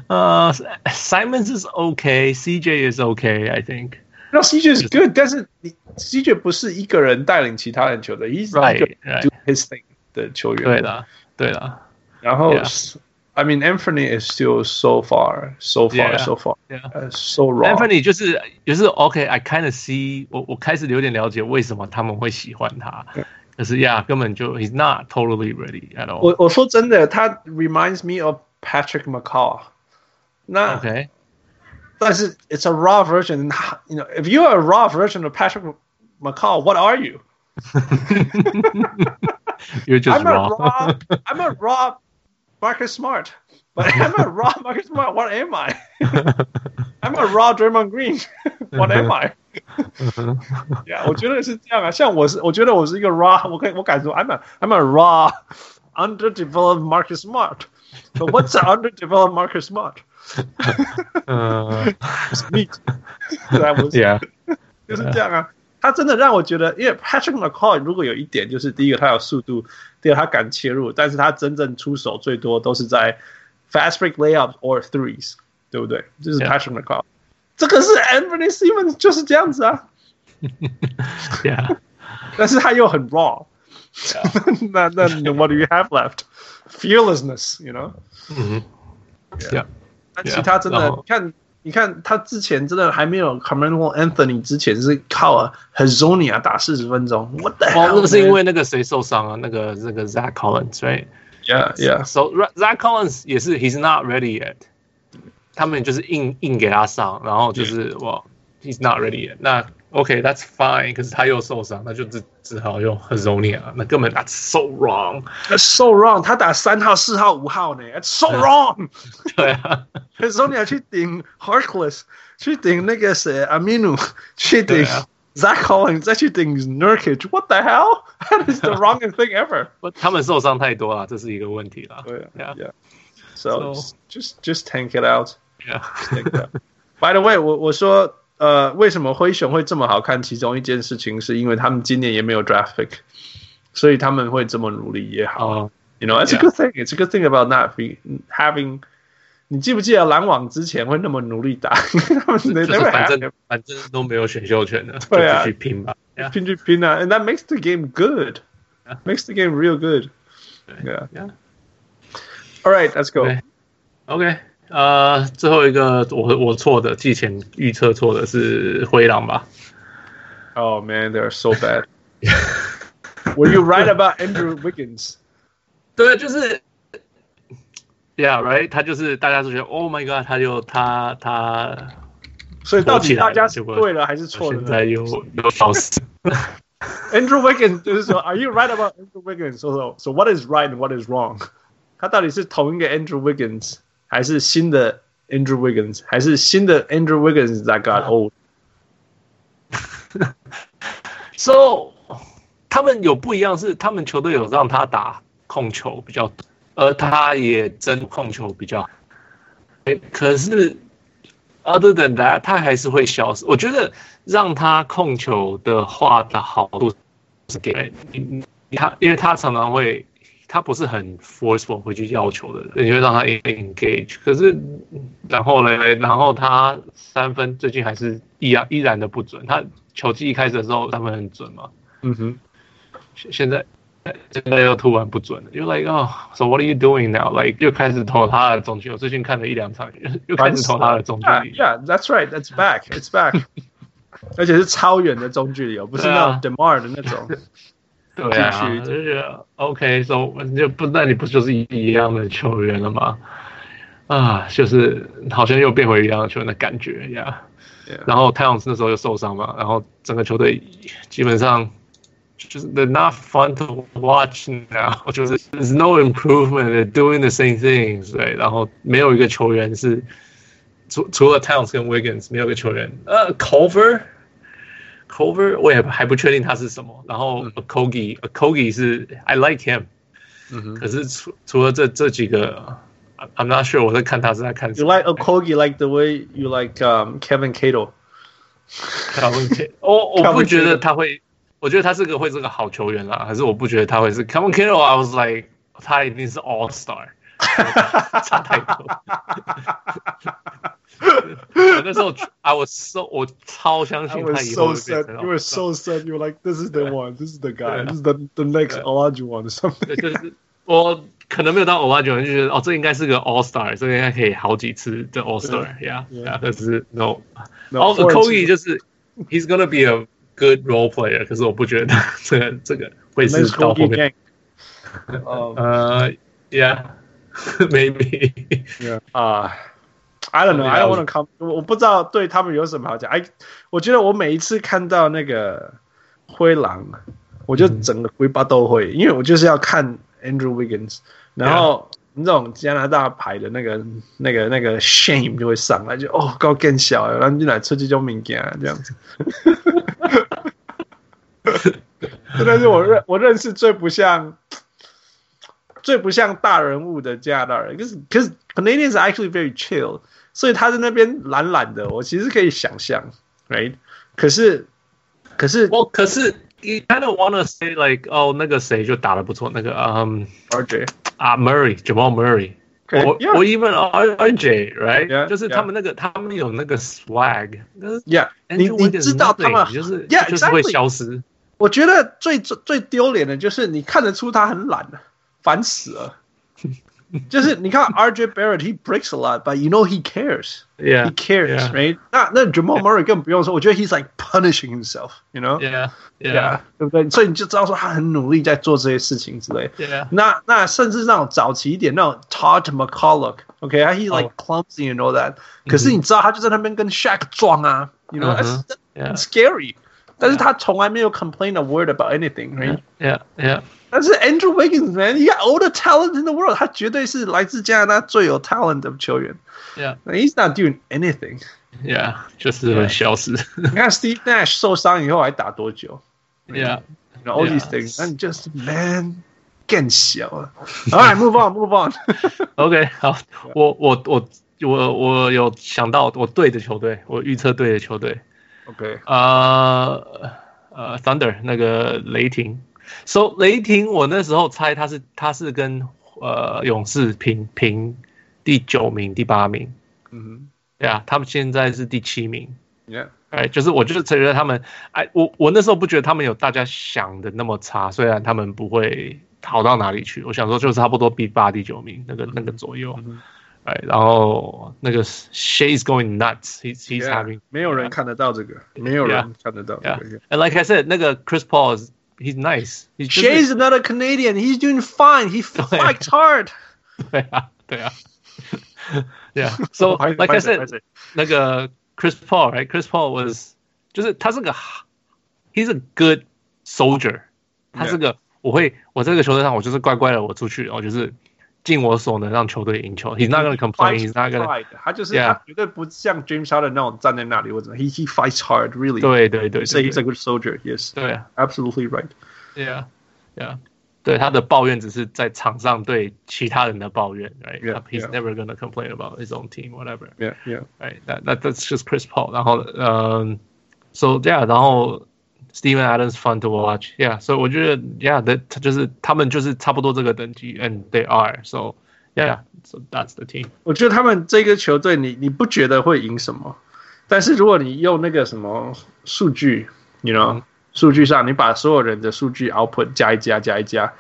呃、uh,，Simons is OK，CJ is OK，I think。那 CJ is good，但是你 CJ 不是一个人带领其他人球队，He's right, do his thing 的球员。对的，对的。然后。Yeah. I mean, Anthony is still so far, so far, yeah, so far, yeah. Uh, so wrong. Anthony 就是就是 OK，I、okay, kind of see 我我开始有点了解为什么他们会喜欢他，可是呀，根本就 he's not totally ready at all。我我说真的，他 reminds me of Patrick McCaw。那 OK，但是 it's a raw version. You know, if you're a raw version of Patrick McCaw, what are you? <laughs> you're just I'm raw. A raw. I'm a raw. Marcus Smart. But I'm <laughs> a raw Marcus Smart. What am I? <laughs> I'm a raw Draymond Green. <laughs> What am I? yeah，我觉得是这样啊。像我是，我觉得我是一个 raw，我可以我敢说，I'm a I'm a raw underdeveloped Marcus Smart. But what's an underdeveloped Marcus Smart? 呃 meat. That was yeah，就是这样啊。 他真的让我觉得，因为 Patrick McCaw 如果有一点就是，第一个他有速度，第二他敢切入，但是他真正出手最多都是在 fast break layups or threes，对不对？这、就是 Patrick McCaw。Yeah. 这个是 Anthony Simmons 就是这样子啊。 yeah，但是他又很 <laughs> raw。<laughs> 那<laughs> 那 What do you have left? Fearlessness，you know？嗯 Yeah。那其他真的，你看。 你看他之前真的还没有 Carmelo Anthony 之前是靠 Hazonia 打四十分钟，What the hell？哦，那个是因为那个谁受伤啊？那个那个 Zach Collins，right？Yeah, yeah. So Zach Collins 也是，He's not ready yet。他们就是硬硬给他上，然后就是哇，He's not ready yet。那 OK，that's fine。可是他又受伤，那就只只好用 Hezonja 那根本 That's so wrong，That's so wrong。他打三号、四号、五号呢，That's so wrong。对啊，Hezonja <laughs> 去顶 Harkless，去顶那个谁 Aminu，去顶 Zach Collins，再去顶 Nurkic。What the hell？That is the wrongest thing ever。他们受伤太多了，这是一个问题了。对啊，Yeah。So <laughs> just just tank it out。Yeah。By the way，我我说。 呃，为什么灰熊会这么好看？其中一件事情是因为他们今年也没有 draft pick，所以他们会这么努力也好。Oh, you know, it's a good thing. Yeah. It's a good thing about not having. 你记不记得篮网之前会那么努力打？他们就是反正反正都没有选秀权的，对啊，去拼吧，拼去拼啊！And <laughs> that makes the game good. Yeah. Makes the game real good. Yeah. Yeah. All right, let's go. Okay. okay. 呃，最后一个我我错的，季前预测错的是灰狼吧？Oh man, they're so <laughs> bad. <laughs> Were you right about Andrew Wiggins？对，就是，Yeah, right。他就是大家都觉得，Oh my God，他就他他，所以到底大家是对了还是错了？现在又又笑死。 Andrew <laughs> Wiggins 就是说，Are you right about Andrew Wiggins？所以说，So what is right and what is wrong？他到底是同一个 Andrew Wiggins？ 还是新的 Andrew Wiggins，还是新的 Andrew Wiggins that got old？So <laughs> 他们有不一样，是他们球队有让他打控球比较多，而他也真控球比较好。可是 other than that，他还是会消失。我觉得让他控球的话的好处是给他，因为他常常会。他不是很 forceful 会去要求的人，你会让他 engage。可是，然后呢？然后他三分最近还是依然依然的不准。他球季一开始的时候三分很准嘛。嗯哼。现在现在又突然不准了。又 like 哦，so what are you doing now？like <laughs> 又开始投他的中距离。我最近看了一两场，又开始投他的中距离。Yeah，that's right，that's back，it's back。<laughs> 而且是超远的中距离哦，不是那种 Demar 的那种。对啊，就觉得 OK，so 就不那你不就是一样的球员了吗？啊，就是好像又变回一样的球员的感觉呀。Yeah. 然后太阳那时候又受伤嘛，然后整个球队基本上就是 they're not fun to watch now，就是 there's no improvement，they're doing the same things，对，然后没有一个球员是除除了 Towns 跟 Wiggins 没有个球员，呃，Culver，Culver 我也还不确定他是什么。然后 Okogie，Okogie 是 I like him，嗯。可是除除了这这几个，I'm not sure 我在看他是在看什么。You like Okogie like the way you like um Kevin Cato？我我不觉得他会，我觉得他是个会是个好球员啦，还是我不觉得他会是 Kevin Cato？I was like 他一定是 All Star。差<laughs> 太多。我<laughs> 那时候，I was so 我超相信他以后会变成。You were so sad. You were like, this is the one. This is the guy. This is the the next Olajuwon or something. 就是我可能没有到 Olajuwon，就觉得哦，这应该是个 All Star，这个应该可以好几次的 All Star。Yeah，可是 No。然后 Kobe 就是 He's gonna be a good role player，可是我不觉得这个这个会是到后面。呃，Yeah。 <laughs> <laughs> Maybe，<laughs> 啊、uh,，I don't know. I don't want to come. 我不知道对他们有什么好讲。哎，我觉得我每一次看到那个灰狼，我就整个尾巴都会，嗯、因为我就是要看 Andrew Wiggins，然后那种加拿大牌的那个、那个、那个 shame 就会上来，就哦高更小，然后进来出去就敏感这样子。<laughs> 真的是我认我认识最不像。最不像大人物的加拿大人，可是可是 Canadians are actually very chill，所以他在那边懒懒的，我其实可以想象，right？可是可是我可是 you kind of wanna say like 哦，那个谁就打的不错，那个嗯 RJ 啊 Murray，Jamal Murray，我我 even RJ right？就是他们那个他们有那个 swag，yeah，你你知道他们就是就是会消失。我觉得最最最丢脸的就是你看得出他很懒的。烦死了！就是你看 RJ <laughs> Barrett，he breaks a lot，but you know he cares，yeah，he cares，right？那那 Jamal Murray 更不用说，我觉得 he's like punishing himself，you know？Yeah，yeah，对不对？所以你就知道说他很努力在做这些事情之类。Yeah，那那甚至那种早期一点那种 Todd McCulloch，OK，he like clumsy and all that，可是你知道他就在那边跟 Shaq 撞啊，you know？That's scary，但是他从来没有 complain a word about anything，right？Yeah，yeah。 但是 Andrew Wiggins man，he got all the talent in the world，他绝对是来自加拿大最有 talent 的球员。Yeah，he's not doing anything。Yeah，就是会消失。你看 Steve Nash 受伤以后还打多久？Yeah，all these things，那你就是 man 更小了。All right，move on，move on。OK，好，我我我我我有想到我对的球队，我预测对的球队。OK，呃呃，Thunder 那个雷霆。 So 雷霆，我那时候猜他是他是跟呃勇士平平第九名第八名，嗯哼，对啊，他们现在是第七名，Yeah，哎，就是我就是觉得他们，哎，我我那时候不觉得他们有大家想的那么差，虽然他们不会好到哪里去，我想说就差不多第八第九名那个那个左右，哎，然后那个 Shai is going nuts，he's he's having，没有人看得到这个，没有人看得到这个，And like I said，那个 Chris Paul。He's nice. He's Shai's another Canadian. He's doing fine. He <laughs> fights hard. <laughs> 对啊，对啊。Yeah. <laughs> So like I said，那个 Chris Paul, right? Chris Paul was 就是他是个，he's a good soldier。他是个，我会我在这个球队上，我就是乖乖的，我出去，我就是 尽我所能让球队赢球。He's not gonna complain. He's not gonna。他就是他绝对不像 James Harden 那种站在那里或者 he he fights hard really。对对对，say he's a good soldier. Yes. 对，absolutely right. Yeah, yeah. 对他的抱怨只是在场上对其他人的抱怨，right? Yeah, he's never gonna complain about his own team, whatever. Yeah, yeah. Right. That that that's just Chris Paul. 然后，嗯，so yeah，然后 Steven Adams fun to watch. Yeah, so 我觉得，yeah，他就是他们就是差不多这个等级，and they are. So yeah, so that's the team. 我觉得他们这个球队，你你不觉得会赢什么？但是如果你用那个什么数据，you know。数据上，你把所有人的数据 output 加一加加一加，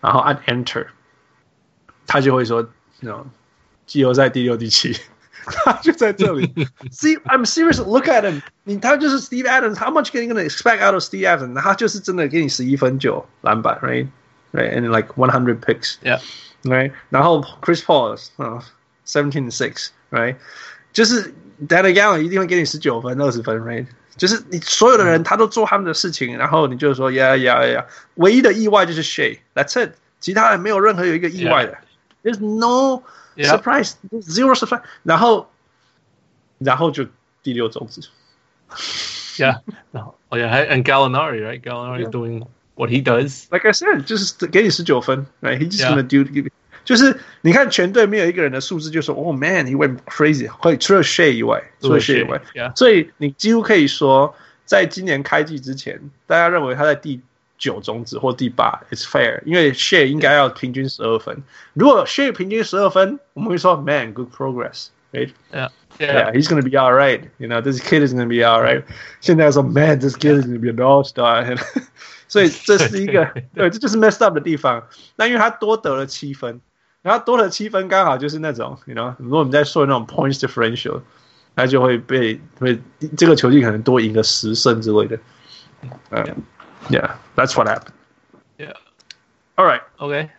然后按 Enter，他就会说，那种季后赛第六第七， 他<laughs> 就在这里。See, <laughs> I'm serious. Look at him. 你他就是 Steve Adams. How much can you gonna expect out of Steve Adams？他就是真的给你十一分九篮板，right? Right? And like one hundred picks. Yeah. Right? 然后 Chris Paul 啊，seventeen six. Right? 就是 Daniel Gafford 一定会给你十九分、二十分，right? 就是你所有的人，他都做他们的事情，然后你就说呀呀呀，唯一的意外就是 Shai，That's it，其他人没有任何有一个意外的，There's no surprise，zero surprise。然后然后就第六种子。Yeah，然后哦呀，还 and Gallinari，right？Gallinari is doing what he does。Like I said，就是给你十九分，right？He just gonna do。就是你看全队没有一个人的数字就说 Oh，man，he went crazy。会除了 Shay 以外，除了 Shay 以外，所以你几乎可以说，在今年开季之前，大家认为他在第九种子或第八，it's fair，因为 Shea 应该要平均十二分。如果 Shea 平均十二分，我们会说，man，good progress，right？Yeah。Yeah, he's gonna be all right. You know, this kid is gonna be all right. 现在说，man，this kid is gonna be an all star. 所以这是一个对，这就是 messed up 的地方。那因为他多得了七分，然后多了七分，刚好就是那种，you know，如果我们在说那种 points differential，他就会被会这个球季可能多赢个十胜之类的。嗯，Yeah，that's what happened. Yeah. All right. OK.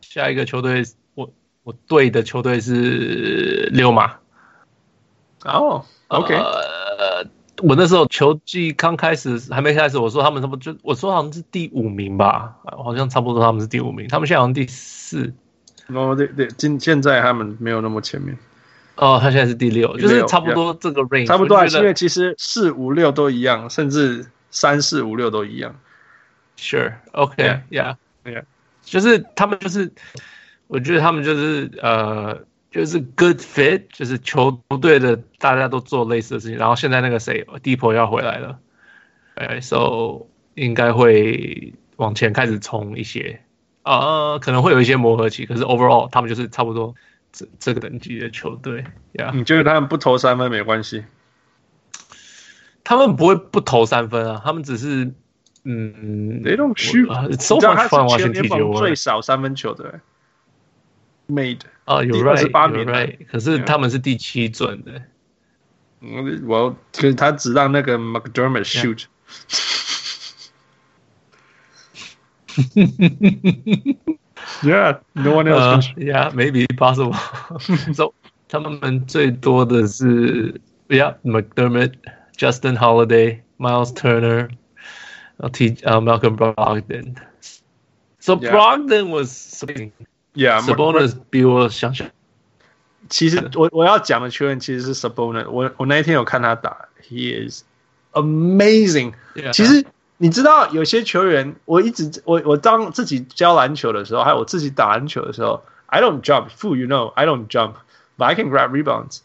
下一个球队，我我对的球队是六马。哦、oh，OK，呃，我那时候球季刚开始还没开始，我说他们差不多就我说好像是第五名吧，好像差不多他们是第五名，他们现在好像第四。哦，对对，今现在他们没有那么前面。哦，他现在是第六，就是差不多这个 range，差不多，因为其实四五六都一样，甚至三四五六都一样。Sure，OK，Yeah，Yeah，、okay, yeah. 就是他们就是，我觉得他们就是呃。就是 good fit，就是球队的大家都做类似的事情，然后现在那个谁，Dipo 要回来了，哎，so 应该会往前开始冲一些，啊、呃，可能会有一些磨合期，可是 overall 他们就是差不多这这个等级的球队，yeah，你觉得他们不投三分没关系？他们不会不投三分啊，他们只是，嗯，They don't shoot，你知道他是全联盟最少三分球的。Made 啊，有 right，有 right，可是他们是第七准的。嗯，我可是他只让那个 McDermott shoot。Yeah, no one else. Yeah, maybe possible. So 他们最多的是 Yeah, McDermott, Justin Holiday, Miles Turner, T. Malcolm Brogdon. So Brogdon was. Yeah，Sabonis 比我想象。其实我我要讲的球员其实是 Sabonis。我我那一天有看他打，He is amazing。其实你知道有些球员，我一直我我当自己教篮球的时候，还有我自己打篮球的时候，I don't jump，fool you know I don't jump，but I can grab rebounds，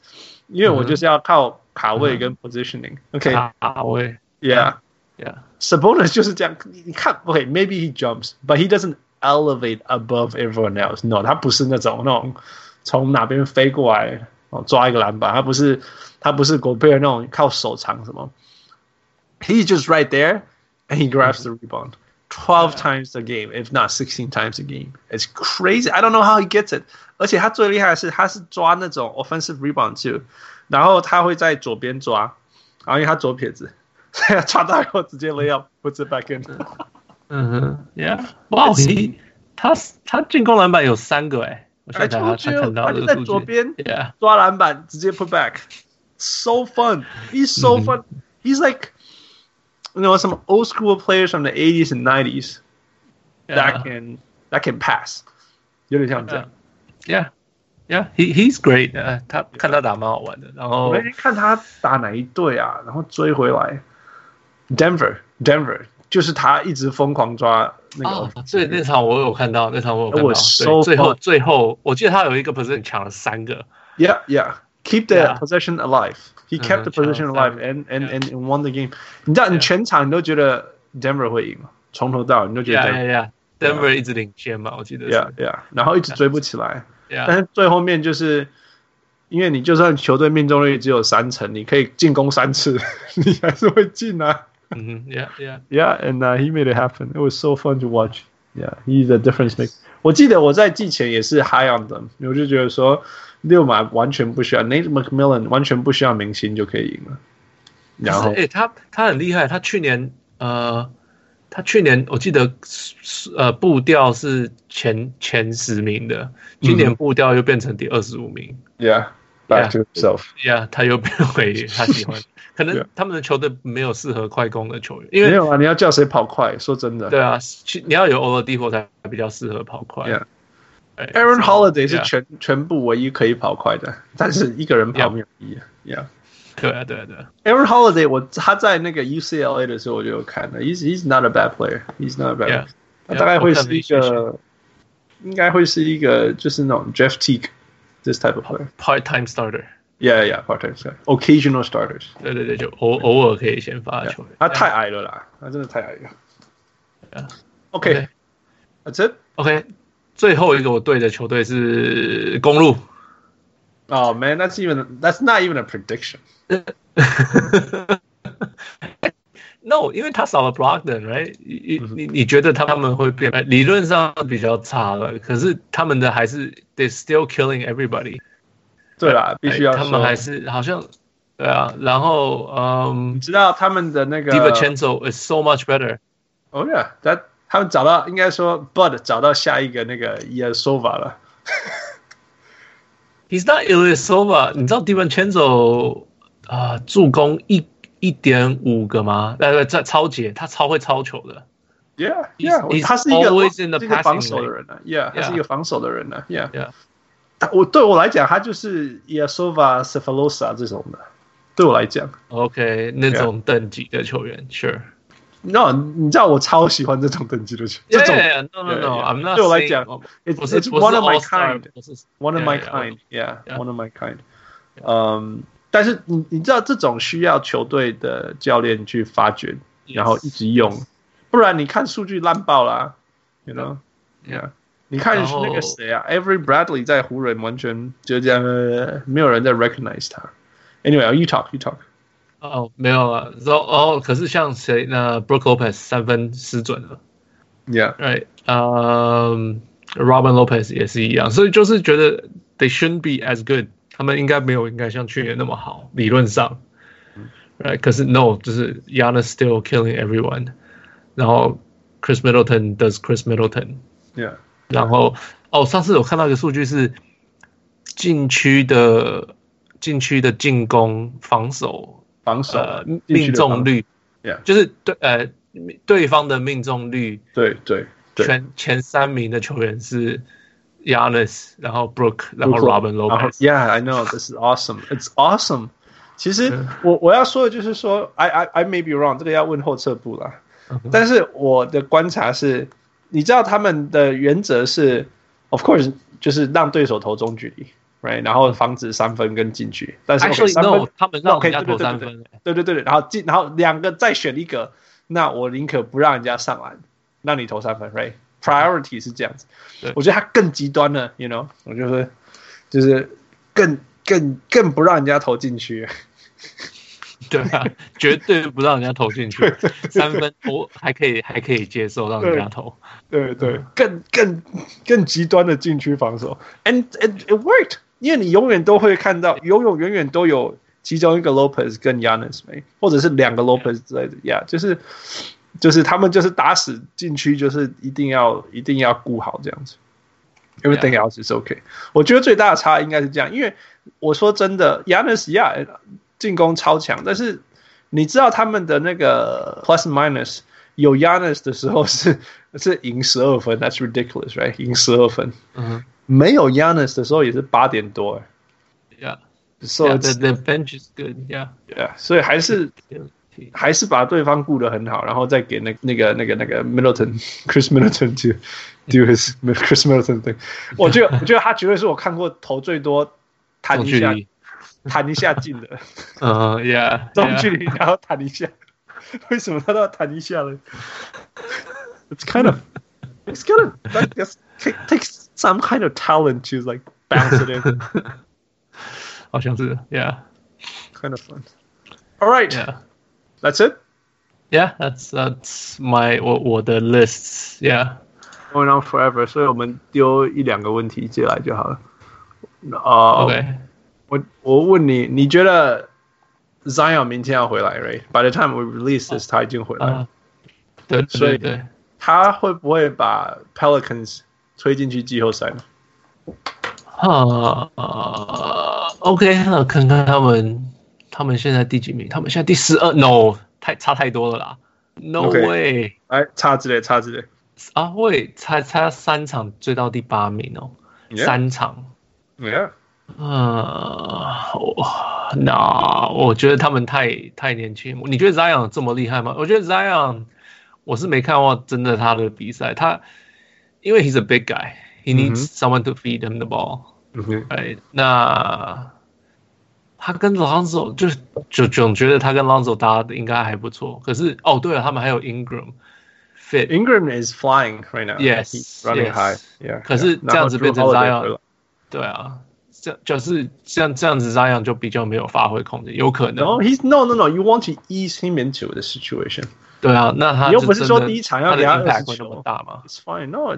因为我就是要靠 卡位跟 positioning。OK，卡位，Yeah，Yeah，Sabonis 就是这样。你看，OK，maybe he jumps，but he doesn't。Elevate above everyone else. No，他不是那种那种从哪边飞过来哦抓一个篮板，他不是他不是 Gobert 那种靠手长什么。He's just right there and he grabs the rebound twelve times a game, if not sixteen times a game. It's crazy. I don't know how he gets it. 而且他最厉害的是他是抓那种 offensive rebound too， 然后他会在左边抓，然后因为他左撇子，所以他抓到以后直接 <laughs> lay up，puts it back in。嗯哼，Yeah，哇，他他进攻篮板有三个哎，我现在他看到的在左边，Yeah，抓篮板直接 put back，so fun，he's so fun，he's like you know some old school players from the eighties and nineties that can that can pass，有点像这样 ，Yeah，Yeah，he he's great，他看他打蛮好玩的，然后我那天看他打哪一队啊，然后追回来，Denver，Denver。就是他一直疯狂抓那个，所以那场我有看到，那场我有看到。对，最后最后，我记得他有一个 position 抢了三个。Yeah, yeah. Keep the possession alive. He kept the position alive and and and won the game. 你知道，你全场你都觉得 Denver 会赢吗？从头到尾你都觉得 Yeah, yeah. Denver 一直领先嘛，我记得。Yeah, yeah. 然后一直追不起来。 但是最后面就是，因为你就算球队命中率只有三成，你可以进攻三次，你还是会进啊。嗯 yeah, yeah, yeah, and he made it happen. It was so fun to watch. Yeah, he's a difference maker. 我记得我在季前也是 high on them，我就觉得说六马完全不需要 Nate McMillan，完全不需要明星就可以赢了。然后，哎，他他很厉害，他去年呃，他去年我记得呃步调是前前十名的，今年步调又变成第二十五名。Yeah, back to himself. Yeah，他又变回他喜欢。<laughs> 可能他们的球队没有适合快攻的球员，因为没有啊，你要叫谁跑快？说真的，对啊，你要有 Oladipo 才比较适合跑快。Yeah，Aaron Holiday 是全全部唯一可以跑快的，但是一个人跑没有意义。Yeah，对啊，对啊，对啊。Aaron Holiday，我他在那个 UCLA 的时候我就有看了。He's he's not a bad player. He's not a bad. Yeah. 他大概会是一个，应该会是一个就是那种 Jeff Teague this type of player. Part-time starter. Yeah, yeah, part-time starter. Occasional starters. 对对对，就偶偶尔可以先发球。他太矮了啦，他真的太矮了。Yeah. OK. That's it. OK. 最后一个我对的球队是公鹿。Oh man, that's even that's not even a prediction. <laughs> No，因为他少了 Brogdon，right？你你你觉得他们会变？理论上比较差了，可是他们的还是 they still killing everybody。对啦，必须要他们还是好像对啊。然后嗯，你知道他们的那个 DiVincenzo is so much better。Oh yeah，他他们找到应该说 Bud 找到下一个那个 Ilyasova 了。 He's not Ilyasova，你知道 DiVincenzo 啊助攻一。一点五个吗？呃，在抄截，他超会超球的。Yeah，Yeah，他是一个是一个防守的人呢。Yeah，他是一个防守的人呢。Yeah，Yeah。我对我来讲，他就是 Ilyasova、Sefolosha 这种的。对我来讲，OK，那种等级的球员，Sure。No，你知道我超喜欢这种等级的球。这种 not。对我来讲，It's one of my kind，one of my kind，Yeah，one of my kind。嗯。但是你你知道这种需要球队的教练去发掘然后一直用，不然你看数据烂爆啦，you know，yeah，你看那个谁啊，Every Bradley 在湖人完全就这样，没有人在 recognize 他。Anyway，you talk，you talk。哦，没有啊，然后哦，可是像谁那 Brook Lopez 三分失准了，yeah，right，嗯、um,，Robin Lopez 也是一样，所以就是觉得 they shouldn't be as good。他们应该没有应该像去年那么好，理论上，right？可是 no，就是 Giannis still killing everyone，然后 Chris Middleton does Chris Middleton，yeah，然后哦，上次我看到一个数据是禁区的禁区的进攻防守防守、呃、命中率，yeah，就是对呃对方的命中率，对对，对，前前三名的球员是。Giannis，然后 Brook，然后 Robin Lopez。Yeah, I know this is awesome. It's awesome. 其实我我要说的就是说，I I I may be wrong，这个要问后撤步了。但是我的观察是，你知道他们的原则是，of course，就是让对手投中距离，right？然后防止三分跟禁区。但是 actually no，他们让人家投三分。对对对对，然后进，然后两个再选一个，那我宁可不让人家上篮，让你投三分，right？Priority 是这样子，我觉得他更极端了，you know，我觉得就是更更更不让人家投进去，<laughs> 对啊，绝对不让人家投进去，三分我还可以还可以接受让人家投，对对，对，更更更极端的禁区防守，and it it worked，因为你永远都会看到，永永远远都有其中一个 Lopez 跟 Giannis 没，或者是两个 Lopez 之类的，yeah，就是。就是他们就是打死禁区，就是一定要一定要顾好这样子。Everything else is okay。我觉得最大的差应该是这样，因为我说真的呀进攻超强，但是你知道他们的那个 plus minus 有 Giannis 的时候是 <laughs> 是赢十二分，That's ridiculous，right？赢十二分。嗯。没有 Giannis 的时候也是八点多。Yeah。So the the bench is good. Yeah. Yeah。所以还是。还是把对方顾得很好，然后再给那那个那个那个 Middleton Chris Middleton to do his Chris Middleton thing。我觉得我觉得他绝对是我看过投最多弹一下弹一下进的。嗯，Yeah，中距离然后弹一下，为什么他都要弹一下呢？It's kind of it's kind of like this takes some kind of talent to like bounce it in。<laughs> 好像是，Yeah，kind of fun。All right。Yeah. That's it. Yeah, that's that's my 我我的 lists. Yeah, going on forever. 所以我们丢一两个问题进来就好了。啊、uh,，OK，我我问你，你觉得 Zion 明天要回来？Right? By the time we release this，、uh, 他已经回来了。Uh, 对，所以对，他会不会把 Pelicans 推进去季后赛呢？啊、uh, OK，那看看他们。他们现在第几名？他们现在第十二。No，太差太多了啦。No way！哎，差之类，差之类。啊，喂，差差三场追到第八名哦。Yeah. 三场。Yeah。呃，那我觉得他们太太年轻。你觉得 Zion 这么厉害吗？我觉得 Zion，我是没看过真的他的比赛。他因为 he's a big guy，he needs someone to feed him the ball。嗯哼，哎，那他跟 Lonzo 就就总觉得他跟 Lonzo 搭的应该还不错。可是哦，对了，他们还有 Ingram。Fit Ingram is flying right now. Yes, running high. Yeah. 可是这样子变成 Zion，对啊。这就是像这样子，这样就比较没有发挥空间，有可能。No, he's no no no. You want to ease him into the situation. 对啊，那他又不是说第一场要给他二十球那么大吗？It's fine. No,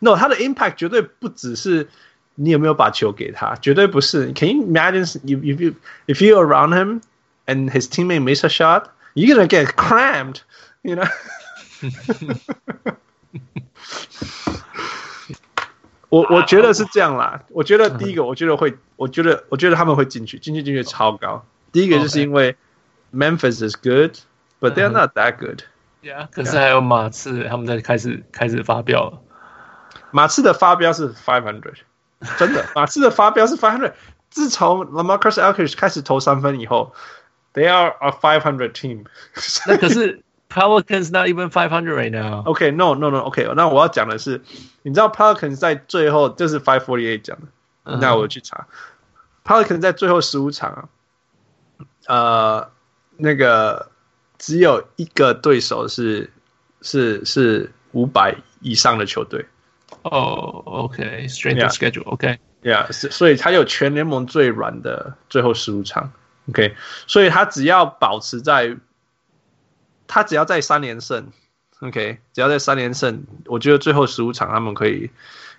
no. 他的 impact 绝对不只是你有没有把球给他，绝对不是。Can you imagine if if you if you around him and his teammate miss a shot, you're gonna get crammed, you know? 我我觉得是这样啦，我觉得第一个，我觉得会，我觉得我觉得他们会进去，进去进去超高。第一个就是因为 Memphis is good，but they're not that good。Yeah，可是还有马刺，他们在开始开始发飙了。马刺的发飙是 five hundred，真的，马刺的发飙是 five <laughs> hundred。自从 LaMarcus Aldridge 开始投三分以后，they are a five hundred team。那可是。Pelicans not even five hundred right now. Okay, no, no, no. Okay，那我要讲的是，你知道 Pelicans 在最后这是 five forty eight 讲的，嗯、那我去查 Pelicans 在最后十五场啊，呃，那个 只有一个对手是是是五百以上的球队。哦、oh,，OK，strength、okay. schedule，OK，Yeah，、okay. 所以他有全联盟最软的最后十五场，OK，所以他只要保持在。他只要在三连胜，OK，只要在三连胜，我觉得最后十五场他们可以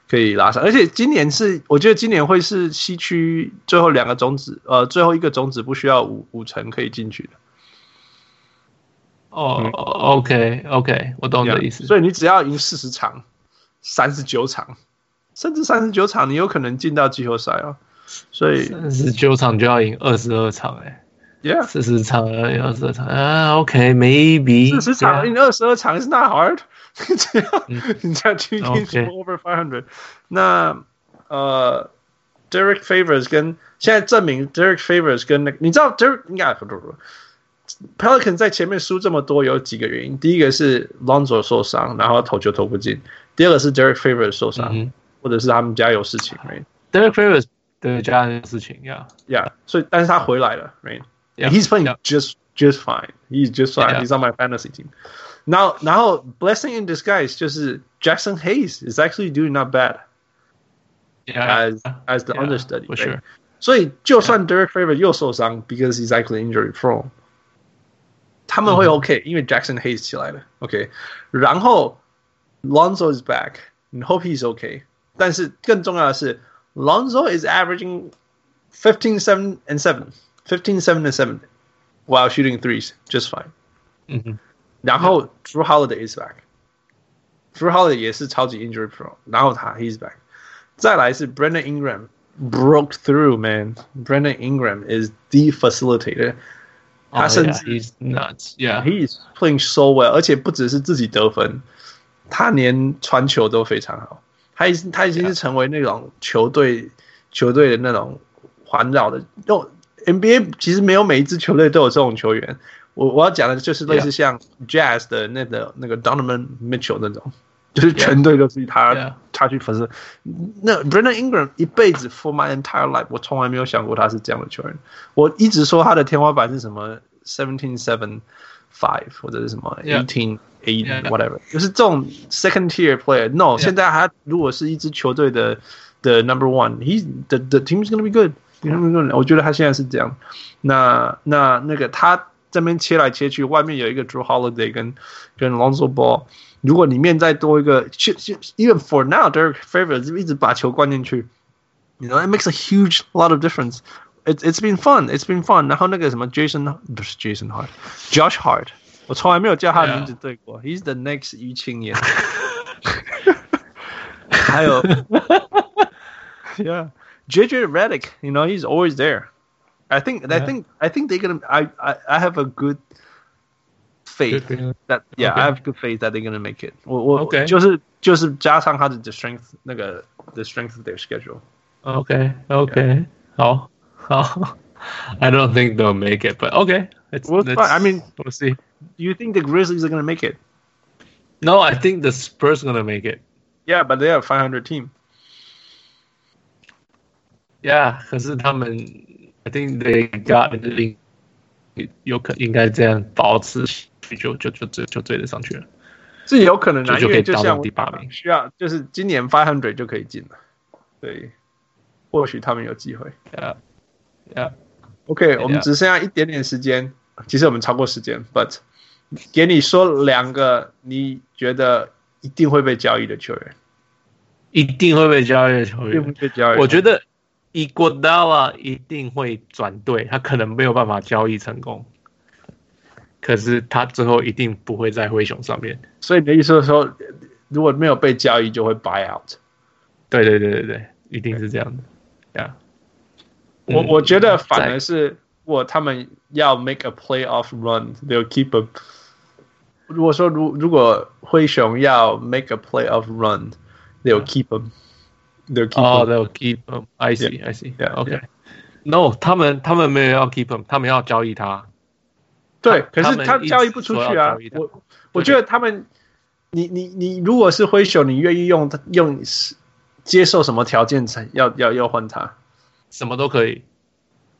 可以拉上，而且今年是我觉得今年会是西区最后两个种子，呃，最后一个种子不需要五五成可以进去的。哦、oh,，OK OK，我懂你的意思。所以你只要赢四十场、三十九场，甚至三十九场，你有可能进到季后赛哦。所以三十九场就要赢二十二场，哎。Yeah，四十场二十二场。啊，OK，maybe 四十场赢二十二场 is not hard，<laughs> 只要你只要去进 over five hundred，那呃，Derek Favors 跟现在证明 Derek Favors 跟那个，你知道 Derek 应该不不不 ，Pelican 在前面输这么多有几个原因，第一个是 Lonzo 受伤，然后投球投不进；第二个是 Derek Favors 受伤，或者是他们家有事情，right？Derek Favors 对家人的事情，Yeah，Yeah，所以但是他回来了，right？Yeah, he's playing yeah. just just fine. He's just fine. Yeah. He's on my fantasy team. Now, now, blessing in disguise, just Jackson Hayes is actually doing not bad. Yeah, as as the yeah, understudy, for right? sure. 所以就算 Derek Favors 又受伤，because he's actually injury prone， 他们会 OK，、嗯、因为 Jackson Hayes 起来了，OK。然后 Lonzo is back，and hope he's OK。但是更重要的是，Lonzo is averaging fifteen seven and seven。15, 7 and 7 while shooting threes just fine. Mm-hmm. 然后 Jrue Holiday is back. Jrue Holiday 也是超级 injury prone，然后他 he's back。再来是 Brandon Ingram broke through man. Brandon Ingram is the facilitator. Oh, 他甚至 he's nuts. Yeah, he's playing so well，而且不只是自己得分，他连传球都非常好。他已经他已经是成为那种球队.球队的那种环绕的用。NBA 其实没有每一支球队都有这种球员，我我要讲的就是类似像 Jazz 的那个那个 Donovan Mitchell 那种，就是全队都是他他去分饰。那 Brandon Ingram 一辈子 For my entire life，我从来没有想过他是这样的球员。我一直说他的天花板是什么 seventeen seven five 或者是什么 eighteen eight whatever，就是这种 second tier player。No，现在他如果是一支球队的的 number one，he the the team is gonna be good。我觉得他现在是这样，那那那个他这边切来切去，外面有一个 Jrue Holiday 跟跟 Lonzo Ball，如果里面再多一个，even for now Derek Favors 一直把球灌进去，you know it makes a huge lot of difference. It's it's been fun, it's been fun. 然后那个什么 Jason 不是 Jason Hart，Josh Hart，我从<laughs> 来没有叫他的名字对过。Yeah. He's the next 于青年。还有，Yeah。JJ <laughs> <laughs> Redick, you know, he's always there. I think, yeah. I think, I think they're gonna. I, I, I have a good faith good that yeah, okay. I have good faith that they're gonna make it. 我我 OK 就是就是加上他的 the strength 那个 the strength of their schedule. OK OK. 好<laughs> 好，I don't think they'll make it, but okay. It's, well, I mean, we'll see. Do you think the Grizzlies are going to make it? No, I think the Spurs are going to make it. Yeah, but they are a 500 team. Yeah, 可是他们 I think they got 有可应该这样保持就就就就就追得上去了。是有可能啊，就可以到像第八名。需要就是今年 five hundred 就可以进了。对，或许他们有机会。Yeah, yeah. OK，我们只剩下一点点时间，其实我们超过时间，but 给你说两个你觉得一定会被交易的球员，一定会被交易的球员，一定会被交易。我觉得伊戈达拉一定会转队，他可能没有办法交易成功。可是他最后一定不会在灰熊上面，所以你的意思是说，如果没有被交易，就会 buy out。对对对对对，一定是这样的。呀、yeah. 我我觉得反而是，如果他们要 make a playoff run，they'll keep him。如果说如如果灰熊要 make a playoff run，they'll keep him。They'll keep oh, they'll keep him. I see, I see. Yeah, okay. No，他们他们没有要 keep him，他们要交易他。对，可是他交易不出去啊！我我觉得他们，你你你，如果是灰熊，你愿意用用接受什么条件才要要要换他？什么都可以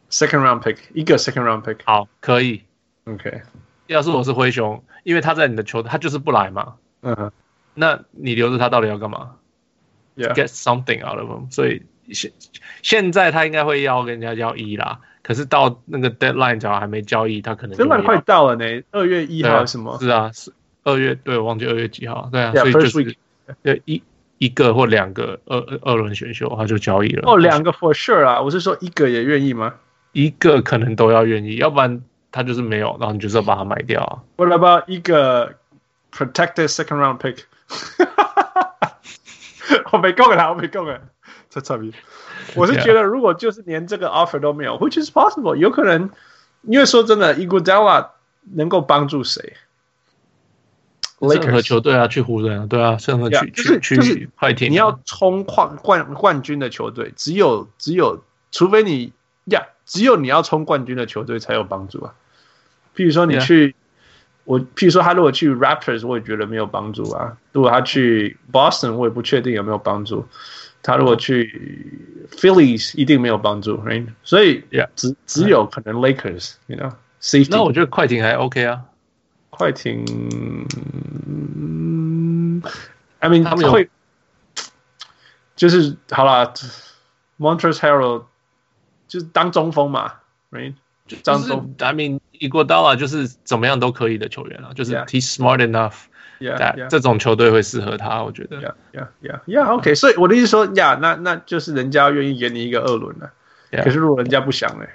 ，second round pick 一个 second round pick 好，可以，OK。要是我是灰熊，因为他在你的球队，他就是不来嘛，嗯哼，那你留着他到底要干嘛 ？Yeah，get something out of him。所以现现在他应该会要跟人家要一啦。可是到那个 deadline 只要还没交易，他可能 deadline 快到了呢，二月一号什么？是啊，是二月，对，我忘记二月几号，对啊，yeah, 所以就是对一一个或两个二二轮选秀，他就交易了。哦，两个 for sure 啊，我是说一个也愿意吗？一个可能都要愿意，要不然他就是没有，然后你就是要把它卖掉啊。What about 一个 protected second round pick？ <laughs> 我没空了，我没空了，这差别。我是觉得，如果就是连这个 offer 都没有，which is possible，有可能，因为说真的，Iguodala 能够帮助谁？任何球队啊，去湖人啊，对啊，任何去去去快艇，你要冲冠冠冠军的球队，只有只有，除非你呀，只有你要冲冠军的球队才有帮助啊。譬如说你去，我譬如说他如果去 Raptors，我也觉得没有帮助啊。如果他去 Boston，我也不确定有没有帮助。他如果去 Phillies 一定没有帮助，right？所以只只有可能 Lakers，you know，safety。那我觉得快艇还 OK 啊，快艇，I mean 他们会，就是好了 m o n t r e s l Harrell 就是当中锋嘛，right？就当中，I mean 一过刀啊，就是怎么样都可以的球员啊，就是 he's smart enough。Yeah, yeah. 这种球队会适合他，我觉得。Yeah, yeah, yeah, yeah. OK，所以我的意思说，呀、yeah,，那那就是人家愿意给你一个二轮了。可是如果人家不想嘞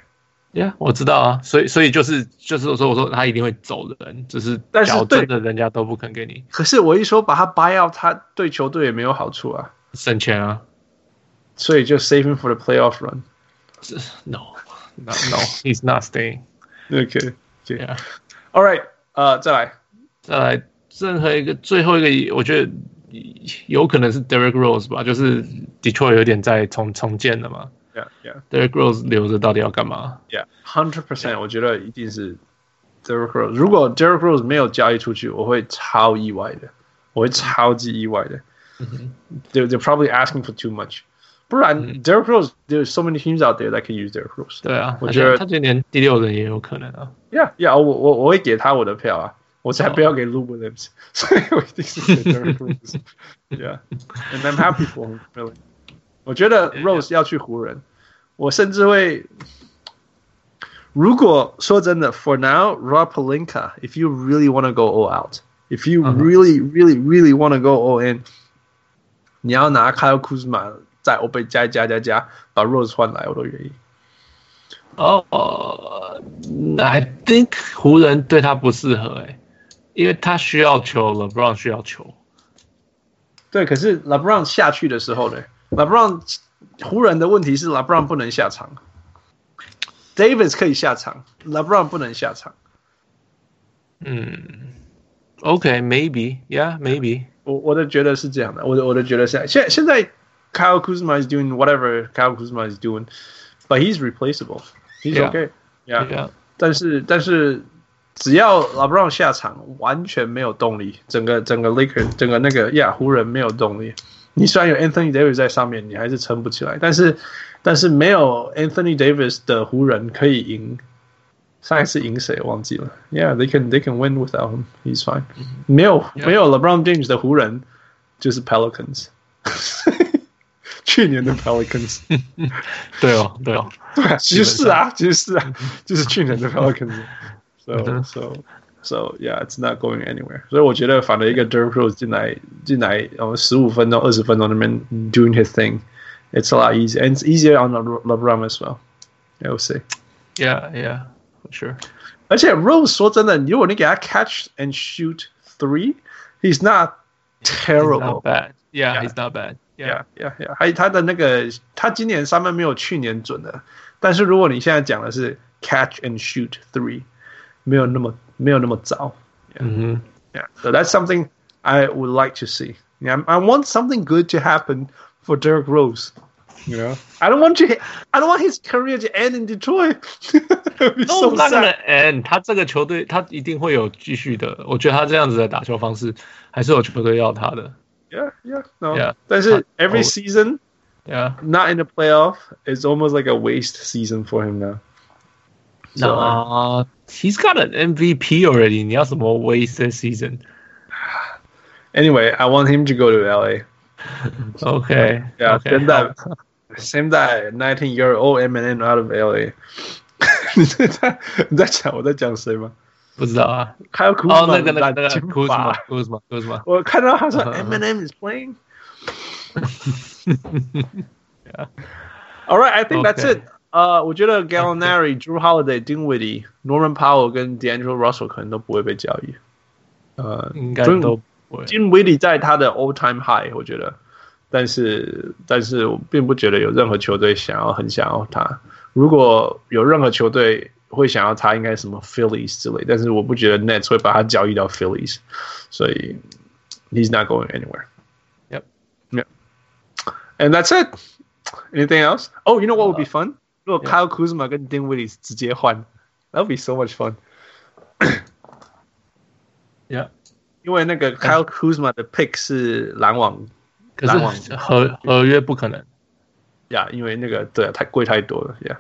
，Yeah，我知道啊。所以，所以就是就是我说，我说他一定会走的人，只是但是真的人家都不肯给你。可是我一说把他 buy out，他对球队也没有好处啊，省钱啊。所以就 saving for the playoff run。No, No，no，he's <laughs> not staying。OK，Yeah。All right，呃，再来，再来。任何一个最后一个，我觉得有可能是 Derrick Rose 吧，就是 Detroit 有点在重重建了嘛。Yeah, yeah. Derrick Rose 留着到底要干嘛？Yeah, hundred percent. 我觉得一定是 Derrick Rose。如果 Derrick Rose 没有交易出去，我会超意外的，我会超级意外的。They're they're probably asking for too much. 不然 Derrick Rose there's so many teams out there that can use Derrick Rose。对啊，我觉得他今年第六人也有可能啊。Yeah, yeah. 我我我会给他我的票啊。我才不要给 Lou Williams，所以我一定是给 <laughs> Derrick <laughs> Rose。Yeah，and I'm happy for him. Really，我觉得 Rose 要去湖人，我甚至会，如果说真的，For now，Rob Pelinka，if you really want to go all out，if you really really really want to go all in，你要拿 Kyle Kuzma 在欧贝加加加加，把 Rose 换来，我都愿意。哦、oh,，I think 湖人对他不适合哎。因为他需要球，LeBron 需要球。对，可是 LeBron 下去的时候呢？LeBron 湖人的问题是 LeBron 不能下场，Davis 可以下场，LeBron 不能下场。嗯，OK，maybe，yeah，maybe。我我的觉得是这样的，我的我的觉得是现在现在 Kyle Kuzma is doing whatever Kyle Kuzma is doing。 but he's replaceable. He's Yeah. okay. Yeah. 对啊，但是但是只要 LeBron 下场，完全没有动力，整个整个 Lakers 整个那个呀湖人没有动力。你虽然有 Anthony Davis 在上面，你还是撑不起来。但是但是没有 Anthony Davis 的湖人可以赢。上一次赢谁忘记了？Yeah, they can they can win without him. He's fine. 没有 Yeah. 没有 LeBron James 的湖人就是 Pelicans。 <laughs> <laughs> 去年的 Pelicans。对哦，对哦，对啊，其实是啊，其实是啊，就是去年的 <laughs> Pelicans。So <laughs> 嗯哼 so so yeah, it's not going anywhere. 所以我觉得反正一个 Derrick Rose 进来进来，哦，十五分钟、二十分钟那边 doing his thing, it's a lot easier and it's easier on Le- LeBron as well. I would say. Yeah, yeah, for sure. 而且 Rose 说真的，如果你给他 catch and shoot three, he's not He's terrible. not bad. Yeah, Yeah. he's not bad. Yeah, yeah, yeah. 还有他的那个，他今年三分没有去年准的。但是如果你现在讲的是 catch and shoot three，没有那么没有那么早。嗯哼。 Yeah, so that's something I would like to see. Yeah, I want something good to happen for Derrick Rose. You know, I don't want to. I don't want his career to end in Detroit. <laughs> It'd be No, so not gonna sad. end。他这个球队，他一定会有继续的。我觉得他这样子的打球方式，还是有球队要他的。 Yeah, yeah, no. Yeah. 但是 I- every I- season Yeah. not in the playoff is almost like a waste season for him now. So, Nah, he's got an MVP already. 你要什么 wasted season? <sighs> Anyway, I want him to go to LA. OK. <laughs> Yeah, OK，现在好现在 nineteen year old Eminem out of LA <laughs> 你在你在讲我在讲谁吗？ 不知道啊。还有哦，那个那个那个金 Kuzma 发，Kuzma Kuzma。我看到他说 Eminem is playing。Yeah. All right, I think that's it. 呃，我觉得 Gallinari、Drew Holiday、Dinwiddie、Norman Powell 跟 D'Angelo Russell 可能都不会被交易。呃，应该都不会。Dinwiddie 在他的 all time high，我觉得，但是但是我并不觉得有任何球队想要很想要他。如果有任何球队会想要他，应该什么 Phillies 之类，但是我不觉得 Nets 会把他交易到 Phillies，所以 he's not going anywhere. Yep. Yep. And that's it. Anything else? Oh, you know what would be fun? 如果 Kyle Kuzma 跟 Dinwiddie 直接换，that would be so much fun. <coughs> Yeah. 因为那个 Kyle Kuzma 的 pick 是篮网可篮网是合合约不可能。呀因为那个对啊，太贵太多了，Yeah Yeah. Yeah.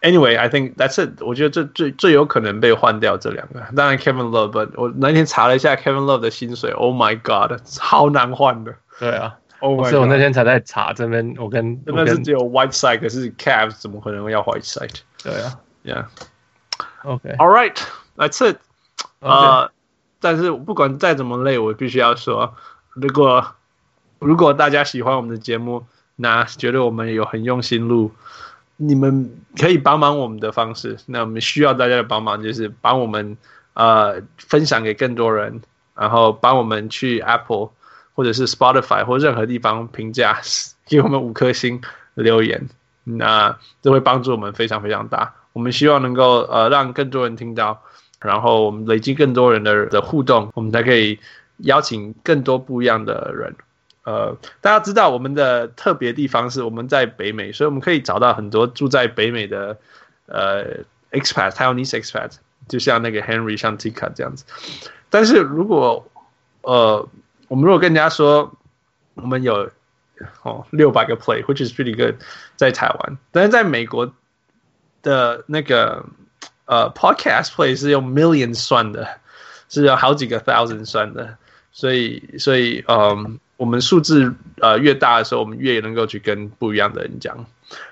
Anyway, I think that's it. 我觉得这最最有可能被换掉这两个。当然 Kevin Love，我那天查了一下 Kevin Love 的薪水，Oh my God，超难换的。对啊。Oh my 所以我那天才在查这边，我跟我跟真的是只有 Whiteside，可是 Cavs 怎么可能要 White Side？对啊，Yeah，OK，All right，that's it. 呃，呃，但是不管再怎么累，我必须要说，如果如果大家喜欢我们的节目，那觉得我们有很用心录，你们可以帮忙我们的方式。那我们需要大家的帮忙，就是帮我们呃分享给更多人，然后帮我们去 Apple 或者是 Spotify 或任何地方评价，<laughs> 给我们五颗星留言。那这会帮助我们非常非常大。我们希望能够呃让更多人听到。然后我们累积更多人的的互动，我们才可以邀请更多不一样的人。呃，大家知道我们的特别地方是我们在北美，所以我们可以找到很多住在北美的呃 expat，还有 Taiwanese expat，就像那个 Henry、像 Tika 这样子。但是如果呃，我们如果跟人家说我们有哦六百个 play，which is pretty good，在台湾，但是在美国的那个。呃、podcast play 是用 million 算的，是有好几个 thousand 算的，所以，所以，嗯，我们数字呃越大的时候，我们越能够去跟不一样的人讲。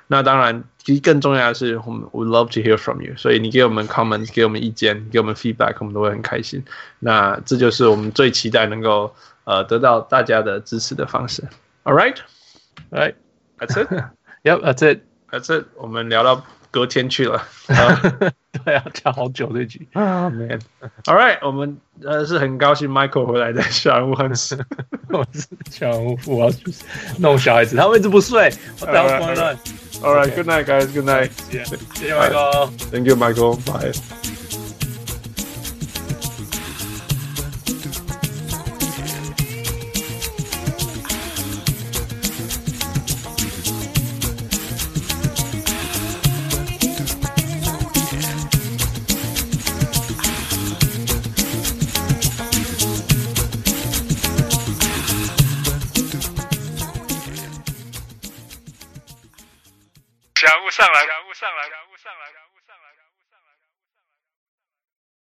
那当然，其实更重要的是，我们 we love to hear from you，所以你给我们 comments，给我们意见，给我们 feedback，我们都会很开心。那这就是我们最期待能够呃得到大家的支持的方式。All right，right，that's it，yep，that's it，that's it，<laughs> 我们聊到隔天去了。对啊，讲好久这局啊、oh,，man，all right，我们呃是很高兴 Michael 回来的小人物很死，我是小人物，我要去弄小孩子，他们一直不睡，我等下关了。All right，good night guys，good night，谢谢，谢谢 Michael，Thank you Michael，bye。